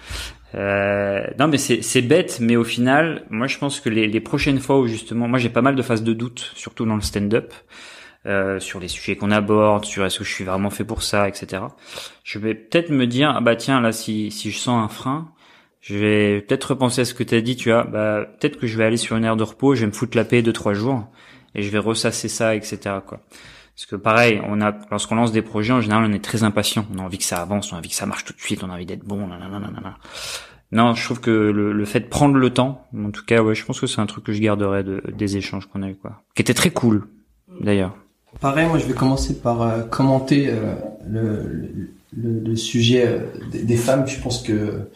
Euh, non mais c'est bête, mais au final, moi je pense que les, les prochaines fois où justement, moi j'ai pas mal de phases de doute, surtout dans le stand-up, euh, sur les sujets qu'on aborde, sur est-ce que je suis vraiment fait pour ça, etc. Je vais peut-être me dire ah bah tiens là si si je sens un frein, je vais peut-être repenser à ce que tu as dit, tu vois, bah peut-être que je vais aller sur une aire de repos, je vais me foutre la paix deux trois jours et je vais ressasser ça, etc. quoi. Parce que pareil, on a, lorsqu'on lance des projets, en général, on est très impatient. On a envie que ça avance, on a envie que ça marche tout de suite, on a envie d'être bon, nanana. Non, je trouve que le, le, fait de prendre le temps, en tout cas, ouais, je pense que c'est un truc que je garderai de, des échanges qu'on a eu, quoi. Qui était très cool, d'ailleurs. Pareil, moi, je vais commencer par euh, commenter euh, le, le, le, sujet euh, des, femmes. Je pense que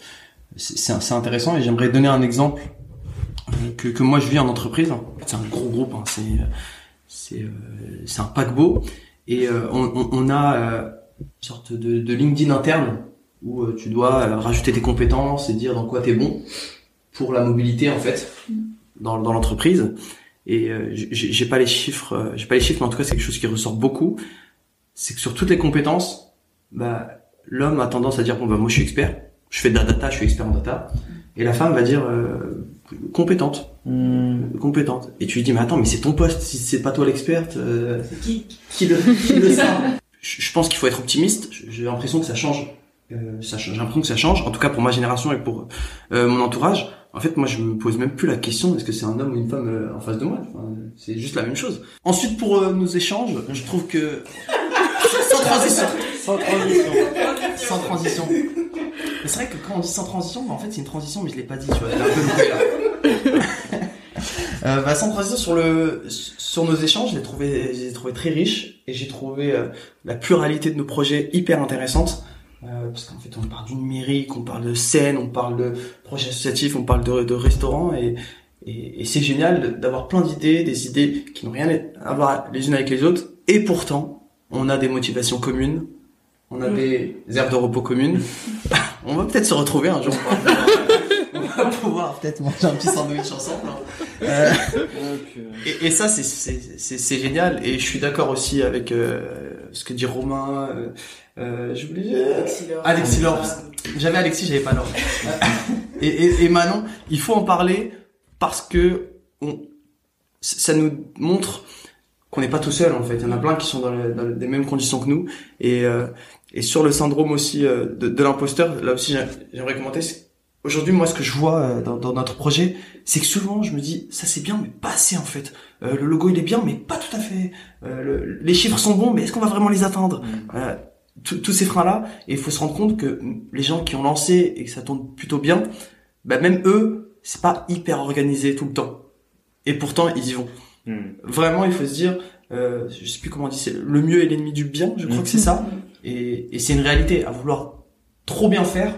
c'est intéressant et j'aimerais donner un exemple que, que moi je vis en entreprise. C'est un gros groupe, hein, c'est c'est euh, c'est un paquebot. Et euh, on, on, a euh, une sorte de, de LinkedIn interne où tu dois rajouter tes compétences et dire dans quoi tu es bon pour la mobilité en fait dans, dans l'entreprise. Et j'ai pas les chiffres j'ai pas les chiffres mais en tout cas c'est quelque chose qui ressort beaucoup. C'est que sur toutes les compétences bah l'homme a tendance à dire bon bah moi je suis expert. Je fais de la data je suis expert en data. Et la femme va dire compétente. Hmm. Compétente. Et tu lui dis, mais attends, mais c'est ton poste, si c'est pas toi l'experte, euh, qui, qui le, qui le sait Je pense qu'il faut être optimiste. J'ai l'impression que ça change. Euh, ça, j'ai l'impression que ça change. En tout cas pour ma génération et pour euh, mon entourage. En fait, moi, je me pose même plus la question est-ce que c'est un homme ou une femme euh, en face de moi? Enfin, c'est juste la même chose. Ensuite, pour euh, nos échanges, je trouve que sans transition, sans transition, sans transition. C'est vrai que quand on dit sans transition, bah, en fait c'est une transition, mais je l'ai pas dit, euh, bah, sans transition sur le sur nos échanges, j'ai trouvé j'ai trouvé très riche et j'ai trouvé euh, la pluralité de nos projets hyper intéressante. Euh, parce qu'en fait on parle du numérique, on parle de scène, on parle de projets associatifs, on parle de, de restaurants et, et c'est génial d'avoir plein d'idées, des idées qui n'ont rien à voir les unes avec les autres et pourtant on a des motivations communes, on a des aires de repos communes. on va peut-être se retrouver un jour. on va pouvoir peut-être manger un petit sandwich ensemble. Hein. Euh, et, et, ça, c'est génial. Et je suis d'accord aussi avec euh, ce que dit Romain. Euh, euh J'oublie. Alexis Laure. J'avais Alexis, j'avais pas Laure. et, et, et Manon, il faut en parler parce que on, ça nous montre qu'on n'est pas tout seul en fait. Il y en a plein qui sont dans, dans les mêmes conditions que nous. Et, euh, et sur le syndrome aussi euh, de, de l'imposteur, là aussi j'aimerais commenter. Aujourd'hui, moi, ce que je vois euh, dans, dans notre projet, c'est que souvent, je me dis, ça c'est bien, mais pas assez en fait. Euh, le logo il est bien, mais pas tout à fait. Le, les chiffres sont bons, mais est-ce qu'on va vraiment les atteindre mmh. Tous ces freins-là, et il faut se rendre compte que les gens qui ont lancé et que ça tourne plutôt bien, bah même eux, c'est pas hyper organisé tout le temps. Et pourtant, ils y vont. Mmh. Vraiment, il faut se dire, euh, je sais plus comment on dit, c'est le mieux est l'ennemi du bien, je crois que c'est ça. Et, et c'est une réalité. À vouloir trop bien faire,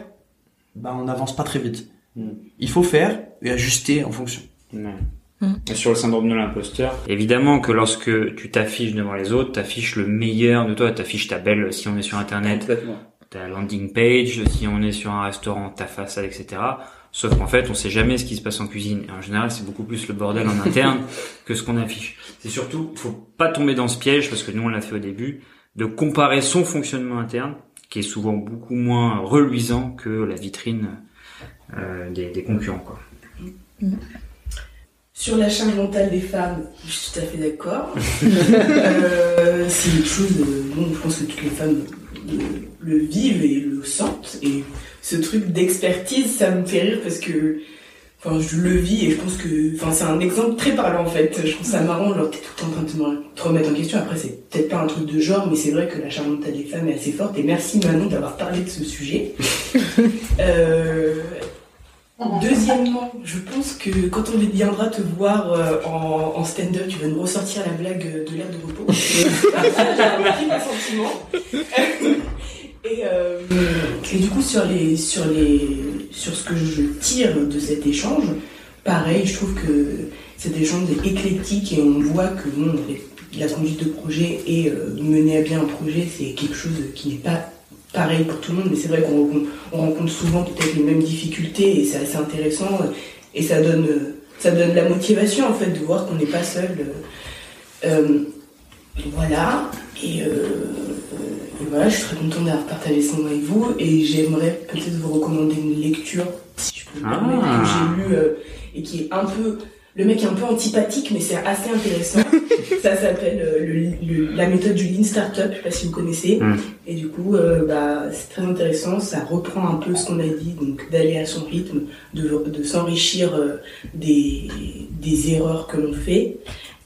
bah on n'avance pas très vite. Mm. Il faut faire et ajuster en fonction. Mm. Sur le syndrome de l'imposteur, évidemment que lorsque tu t'affiches devant les autres, t'affiches le meilleur de toi, t'affiches ta belle, si on est sur internet, ta landing page, si on est sur un restaurant, ta façade, etc. Sauf qu'en fait, on sait jamais ce qui se passe en cuisine. Et en général, c'est beaucoup plus le bordel en interne que ce qu'on affiche. C'est surtout, faut pas tomber dans ce piège parce que nous on l'a fait au début, de comparer son fonctionnement interne, qui est souvent beaucoup moins reluisant que la vitrine euh, des, des, concurrents. Quoi. Sur la charge mentale des femmes, je suis tout à fait d'accord. euh, c'est une chose, bon, je pense que toutes les femmes le, le, vivent et le sentent. Et ce truc d'expertise, ça me fait rire parce que Enfin, je le vis et je pense que, enfin, c'est un exemple très parlant en fait. Je trouve ça marrant, genre t'es tout le temps en train de te- remettre en question. Après, c'est peut-être pas un truc de genre, mais c'est vrai que la charge mentale des femmes est assez forte. Et merci Manon d'avoir parlé de ce sujet. euh, Deuxièmement, je pense que quand on viendra te voir euh, en, en stand-up, tu vas nous ressortir la blague de l'air de repos. J'ai un sentiment. Et, euh, et du coup, sur, les, sur, les, sur ce que je tire de cet échange, pareil, je trouve que cet échange est éclectique et on voit que bon, la conduite de projet et euh, mener à bien un projet, c'est quelque chose qui n'est pas pareil pour tout le monde, mais c'est vrai qu'on rencontre, on rencontre souvent peut-être les mêmes difficultés et c'est assez intéressant et ça donne, ça donne la motivation en fait de voir qu'on n'est pas seul. euh, voilà, et, euh, et voilà, je suis très contente d'avoir partagé ce moment avec vous et j'aimerais peut-être vous recommander une lecture, si je peux me Ah. que j'ai lu euh, et qui est un peu. Le mec est un peu antipathique, mais c'est assez intéressant. Ça s'appelle euh, la méthode du Lean Startup, je sais pas si vous connaissez. Mm. Et du coup, euh, bah, c'est très intéressant. Ça reprend un peu ce qu'on a dit, donc d'aller à son rythme, de, de s'enrichir euh, des, des erreurs que l'on fait,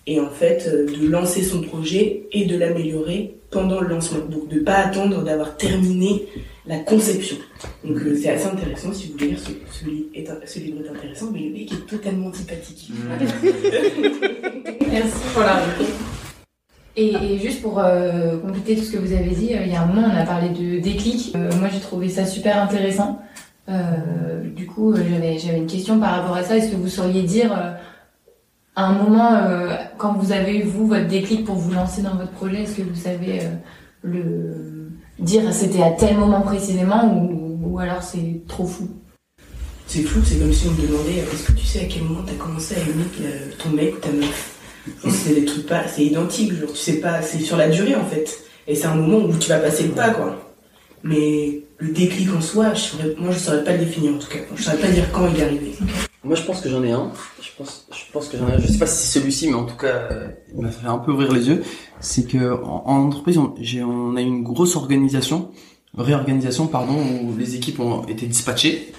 et en fait euh, de lancer son projet et de l'améliorer pendant le lancement. Donc de pas attendre d'avoir terminé la conception. Donc euh, c'est assez intéressant si vous voulez lire ce, ce, livre est, ce livre est intéressant, mais le mec est totalement antipathique. Merci pour la réponse. Et, et juste pour euh, compléter tout ce que vous avez dit, euh, il y a un moment on a parlé de déclic. Euh, moi j'ai trouvé ça super intéressant. Euh, du coup euh, j'avais j'avais une question par rapport à ça. Est-ce que vous sauriez dire euh, à un moment euh, quand vous avez eu vous votre déclic pour vous lancer dans votre projet, est-ce que vous savez euh, le dire c'était à tel moment précisément ou, ou alors c'est trop fou C'est flou, c'est comme si on me demandait est-ce que tu sais à quel moment t'as commencé à aimer euh, ton mec ou ta meuf? C'est des trucs pas, c'est identique, genre tu sais pas, c'est sur la durée en fait. Et c'est un moment où tu vas passer le pas quoi. Mais le déclic en soi, je saurais, moi je saurais pas le définir en tout cas. Je saurais pas dire quand il est arrivé. Moi, je pense que j'en ai un. Je pense, je pense que j'en ai un. Je sais pas si c'est celui-ci, mais en tout cas, il m'a fait un peu ouvrir les yeux. C'est que en, en entreprise, on, on a une grosse organisation, réorganisation, pardon, où les équipes ont été dispatchées.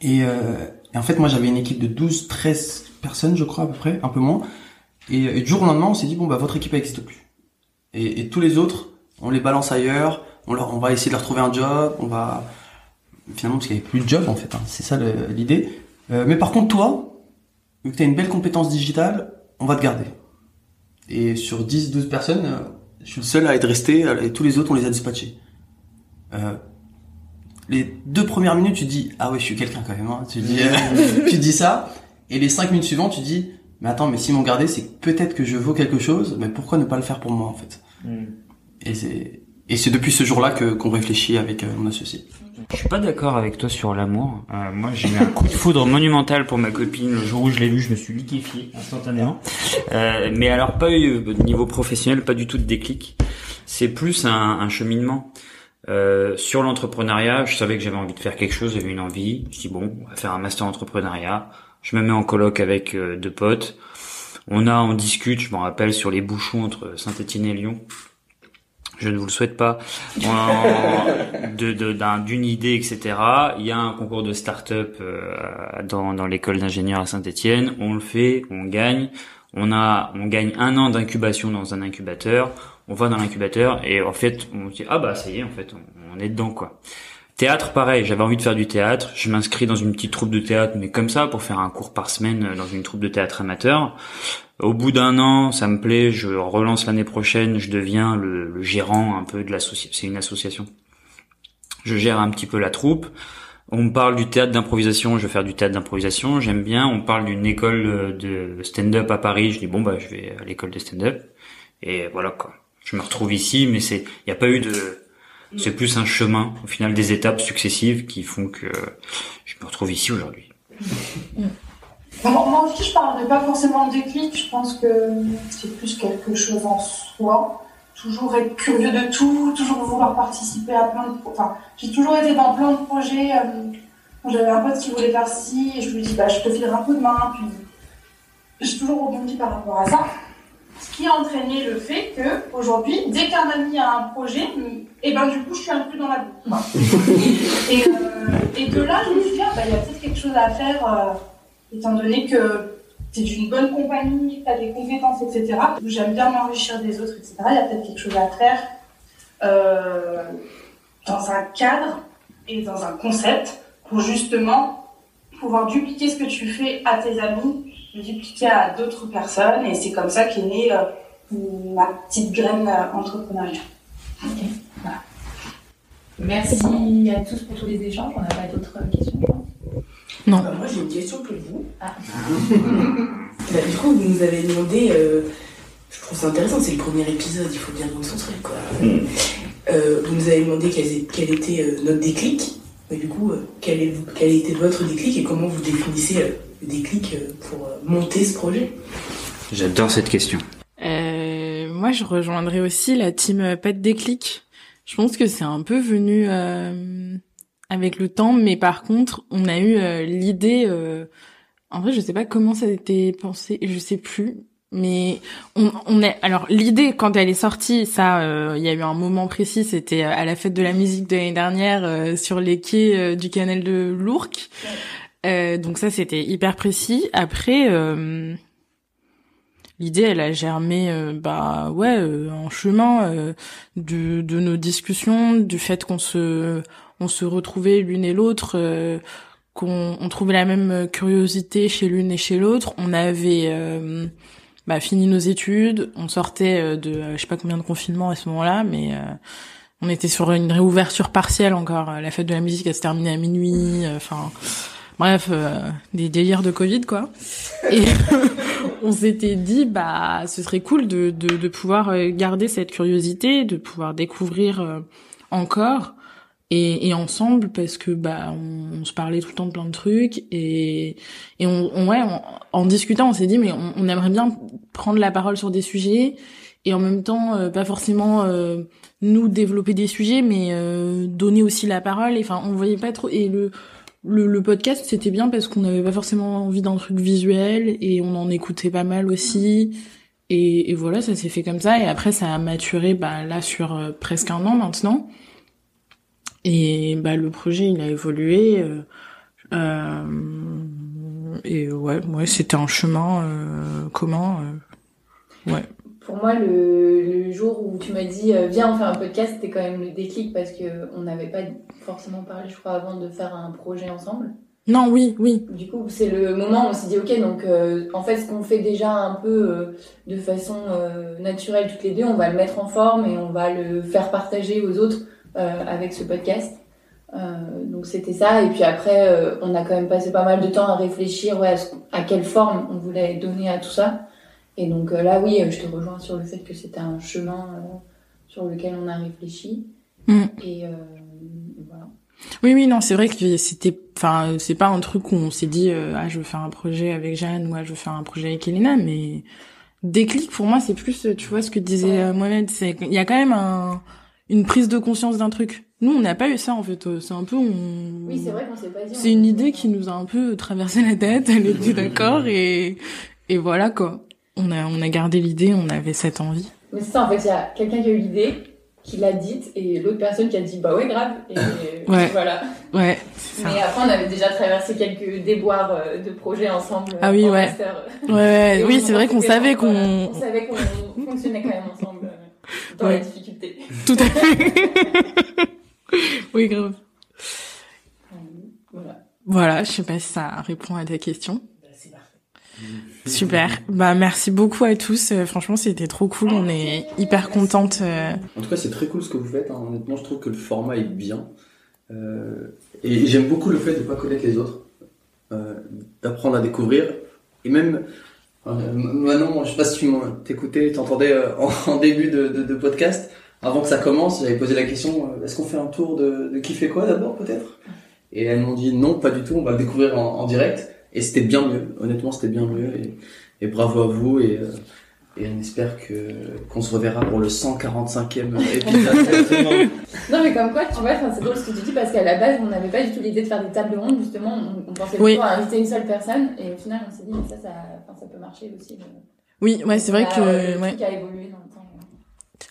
Et, euh, en fait, moi, j'avais une équipe de 12, 13 personnes, je crois, à peu près, un peu moins. Et, du jour au lendemain, on s'est dit, bon, bah, votre équipe n'existe plus. Et, tous les autres, on les balance ailleurs, on, leur, on va essayer de leur trouver un job, on va... Finalement, parce qu'il n'y avait plus de job, en fait, hein, c'est ça l'idée. Euh, mais par contre, toi, vu que tu as une belle compétence digitale, on va te garder. Et sur 10, 12 personnes, euh, je suis le seul à être resté, et tous les autres, on les a dispatchés. Euh, les deux premières minutes, tu dis, ah ouais, je suis quelqu'un quand même, hein. tu, dis, euh, tu dis ça, et les cinq minutes suivantes, tu dis, mais attends, mais s'ils m'ont gardé, c'est peut-être que je vaux quelque chose, mais pourquoi ne pas le faire pour moi, en fait? Et c'est et c'est depuis ce jour-là que qu'on réfléchit avec mon associé. Je suis pas d'accord avec toi sur l'amour. Euh, moi, j'ai eu un coup de foudre monumental pour ma copine. Le jour où je l'ai vue, je me suis liquéfié instantanément. Euh, mais alors, pas eu au niveau professionnel, pas du tout de déclic. C'est plus un, un cheminement. Euh, sur l'entrepreneuriat, je savais que j'avais envie de faire quelque chose, j'avais une envie. Je dis bon, on va faire un master entrepreneuriat. Je me mets en colloque avec euh, deux potes. On a, on discute. Je me rappelle sur les bouchons entre Saint-Étienne et Lyon. Je ne vous le souhaite pas. De- de- d'une idée, etc. Il y a un concours de start-up euh, dans, dans l'école d'ingénieurs à Saint-Étienne. On le fait, on gagne. On a, on gagne un an d'incubation dans un incubateur. On va dans l'incubateur et en fait, on se dit ah bah ça y est, en fait, on, on est dedans quoi. Théâtre, pareil. J'avais envie de faire du théâtre. Je m'inscris dans une petite troupe de théâtre, mais comme ça, pour faire un cours par semaine euh, dans une troupe de théâtre amateur. Au bout d'un an, ça me plaît, je relance l'année prochaine, je deviens le, le gérant un peu de l'association. C'est une association. Je gère un petit peu la troupe. On me parle du théâtre d'improvisation, je vais faire du théâtre d'improvisation, j'aime bien. On parle d'une école euh, de stand-up à Paris, je dis bon bah je vais à l'école de stand-up. Et voilà quoi. Je me retrouve ici, mais c'est, il n'y a pas eu de, c'est plus un chemin, au final des étapes successives qui font que je me retrouve ici aujourd'hui. Moi, aussi, je parlerai pas forcément de déclic. Je pense que c'est plus quelque chose en soi. Toujours être curieux de tout, toujours vouloir participer à plein de. Enfin, j'ai toujours été dans plein de projets. euh, J'avais un pote qui voulait faire ci, et je lui dis, bah, je te filerai un coup de main. Puis, j'ai toujours rebondi par rapport à ça. Ce qui a entraîné le fait que, aujourd'hui, dès qu'un ami a un projet, et ben, du coup, je suis inclus dans la boucle. Et, euh, et de là, je me suis dit, ah, bah, il y a peut-être quelque chose à faire. euh, étant donné que tu es d'une bonne compagnie, tu as des compétences, etc. J'aime bien m'enrichir des autres, etc. Il y a peut-être quelque chose à faire euh, dans un cadre et dans un concept pour justement pouvoir dupliquer ce que tu fais à tes amis, le dupliquer à d'autres personnes. Et c'est comme ça qu'est née euh, ma petite graine euh, entrepreneuriale. Merci à tous pour tous les échanges. On n'a pas d'autres questions, je pense. Non. Bah, moi j'ai une question pour vous. Ah. Bah, du coup, vous nous avez demandé, euh, je trouve ça intéressant, c'est le premier épisode, il faut bien nous centrer quoi. Euh, vous nous avez demandé quel, était euh, notre déclic. Mais du coup, euh, quel, est, quel a été votre déclic et comment vous définissez euh, le déclic euh, pour euh, monter ce projet J'adore cette question. Euh, moi, je rejoindrais aussi la team euh, Pas de déclic. Je pense que c'est un peu venu euh, avec le temps, mais par contre, on a eu euh, l'idée. euh, en vrai, je sais pas comment ça a été pensé, je sais plus. Mais on, on est alors l'idée quand elle est sortie, ça, euh, il y a eu un moment précis, c'était à la fête de la musique de l'année dernière euh, sur les quais euh, du canal de l'Ourcq. Euh, donc ça, c'était hyper précis. Après. euh, L'idée, elle a germé, euh, bah ouais, euh, en chemin de, de nos discussions, du fait qu'on se, on se retrouvait l'une et l'autre, qu'on on trouvait la même curiosité chez l'une et chez l'autre. On avait bah, fini nos études, on sortait de, je sais pas combien de confinements à ce moment-là, mais on était sur une réouverture partielle encore. La fête de la musique, elle se terminait à minuit. Enfin, bref, euh, des délires de Covid, quoi. Et on s'était dit bah ce serait cool de, de, de pouvoir euh, garder cette curiosité, de pouvoir découvrir euh, encore et, et ensemble parce que bah on, on se parlait tout le temps de plein de trucs et et on, on- ouais on- en discutant on s'est dit mais on, on aimerait bien prendre la parole sur des sujets et en même temps euh, pas forcément euh, nous développer des sujets mais euh, donner aussi la parole enfin on voyait pas trop et le le, le podcast c'était bien parce qu'on n'avait pas forcément envie d'un truc visuel et on en écoutait pas mal aussi. Et, et voilà ça s'est fait comme ça. Et après ça a maturé bah là sur euh, presque un an maintenant. Et bah le projet il a évolué euh, euh, et ouais ouais c'était un chemin euh, commun euh, ouais Pour moi, le, le jour où tu m'as dit euh, viens on fait un podcast, c'était quand même le déclic parce que on n'avait pas forcément parlé, je crois, avant de faire un projet ensemble. non oui oui Du coup, c'est le moment où on s'est dit ok, donc euh, en fait, ce qu'on fait déjà un peu euh, de façon euh, naturelle toutes les deux, on va le mettre en forme et on va le faire partager aux autres avec ce podcast. Donc c'était ça. Et puis après, on a quand même passé pas mal de temps à réfléchir ouais, à, ce- à quelle forme on voulait donner à tout ça. Et donc euh, là, oui, euh, je te rejoins sur le fait que c'était un chemin euh, sur lequel on a réfléchi. Mm. Et euh, voilà. Oui, oui, non, c'est vrai que c'était, enfin, c'est pas un truc où on s'est dit, euh, ah, je veux faire un projet avec Jeanne ou ah, je veux faire un projet avec Elena, mais déclic pour moi, c'est plus, tu vois, ce que disait euh, Mohamed, c'est qu'il y a quand même un, une prise de conscience d'un truc. Nous, on n'a pas eu ça en fait. euh, C'est un peu, on... Oui, c'est vrai qu'on s'est pas dit. C'est une idée qui nous a un peu traversé la tête. Elle était d'accord et et voilà quoi. On a on a gardé l'idée, on avait cette envie. Mais c'est ça, en fait, il y a quelqu'un qui a eu l'idée, qui l'a dite, et l'autre personne qui a dit bah ouais, grave. Et Ouais. voilà. Ouais, ça. Mais après, on avait déjà traversé quelques déboires euh, de projets ensemble. Ah oui, en ouais. master. Ouais, ouais, Et oui, c'est vrai qu'on savait voilà, qu'on On savait qu'on fonctionnait quand même ensemble euh, dans Ouais. la difficulté. tout à fait. oui, grave. Euh, Voilà. Voilà, je sais pas si ça répond à ta question. Bah, C'est parfait. Super. Bah merci beaucoup à tous. Euh, franchement, c'était trop cool. On est hyper contente. euh. En tout cas, c'est très cool ce que vous faites. hein. Honnêtement, je trouve que le format est bien. Euh, et j'aime beaucoup le fait de ne pas connaître les autres, d'apprendre à découvrir. Et même, Manon, je sais pas si tu t'écoutais, t'entendais en, début de, podcast, avant que ça commence, j'avais posé la question est-ce qu'on fait un tour de, qui fait quoi d'abord, peut-être? Et elles m'ont dit non, pas du tout, on va le découvrir en direct. Et c'était bien mieux. Honnêtement, c'était bien mieux. Et, et bravo à vous. Et, euh, et on espère que qu'on se reverra pour le 145e épisode. Non, mais comme quoi, tu vois, enfin, c'est drôle ce que tu dis parce qu'à la base, on n'avait pas du tout l'idée de faire des tables rondes, justement. On, on pensait Oui. à inviter une seule personne, et au final, on s'est dit, mais ça, ça, ça peut marcher aussi. le- Oui, ouais, c'est vrai que le ouais, truc a évolué dans.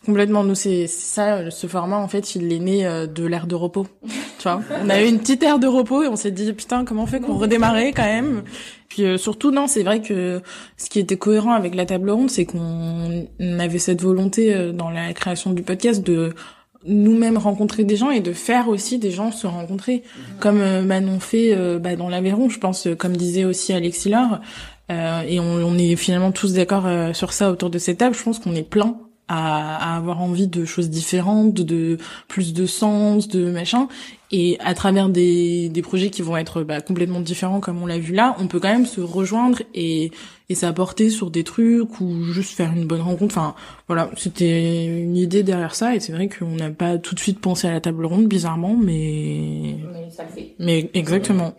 Complètement. Nous, c'est ça. Ce format, en fait, il est né euh, de l'ère de repos. Tu vois, on a eu une petite ère de repos et on s'est dit putain, comment on fait qu'on redémarrait quand même? Puis euh, surtout, non, c'est vrai que ce qui était cohérent avec la table ronde, c'est qu'on avait cette volonté euh, dans la création du podcast de nous-mêmes rencontrer des gens et de faire aussi des gens se rencontrer, comme euh, Manon fait euh, bah, dans l'Aveyron, je pense, euh, comme disait aussi Alexis Laure, euh, et on, on est finalement tous d'accord euh, sur ça autour de cette table. Je pense qu'on est plein à, à avoir envie de choses différentes, de plus de sens, de machin. Et à travers des, des projets qui vont être bah, complètement différents, comme on l'a vu là, on peut quand même se rejoindre et, et s'apporter sur des trucs ou juste faire une bonne rencontre. Enfin, voilà, c'était une idée derrière ça. Et c'est vrai qu'on n'a pas tout de suite pensé à la table ronde, bizarrement, mais... Mais ça le fait. Mais exactement.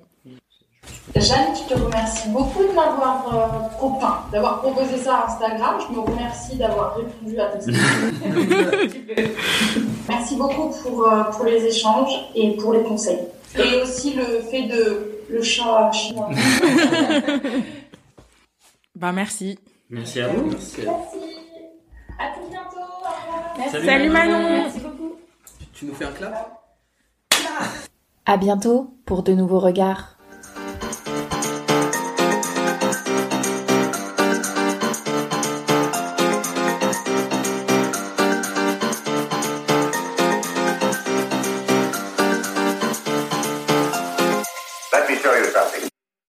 Jeanne, je te remercie beaucoup de m'avoir euh, enfin, d'avoir proposé ça à Instagram. Je me remercie d'avoir répondu à tes questions. Merci beaucoup pour, euh, pour les échanges et pour les conseils. Et aussi le fait de le chat chinois. Bah merci. Merci à vous. Merci. À tout bientôt. Au revoir. Salut, Salut Manon. Merci beaucoup. Tu nous fais un clap? À bientôt pour de nouveaux regards.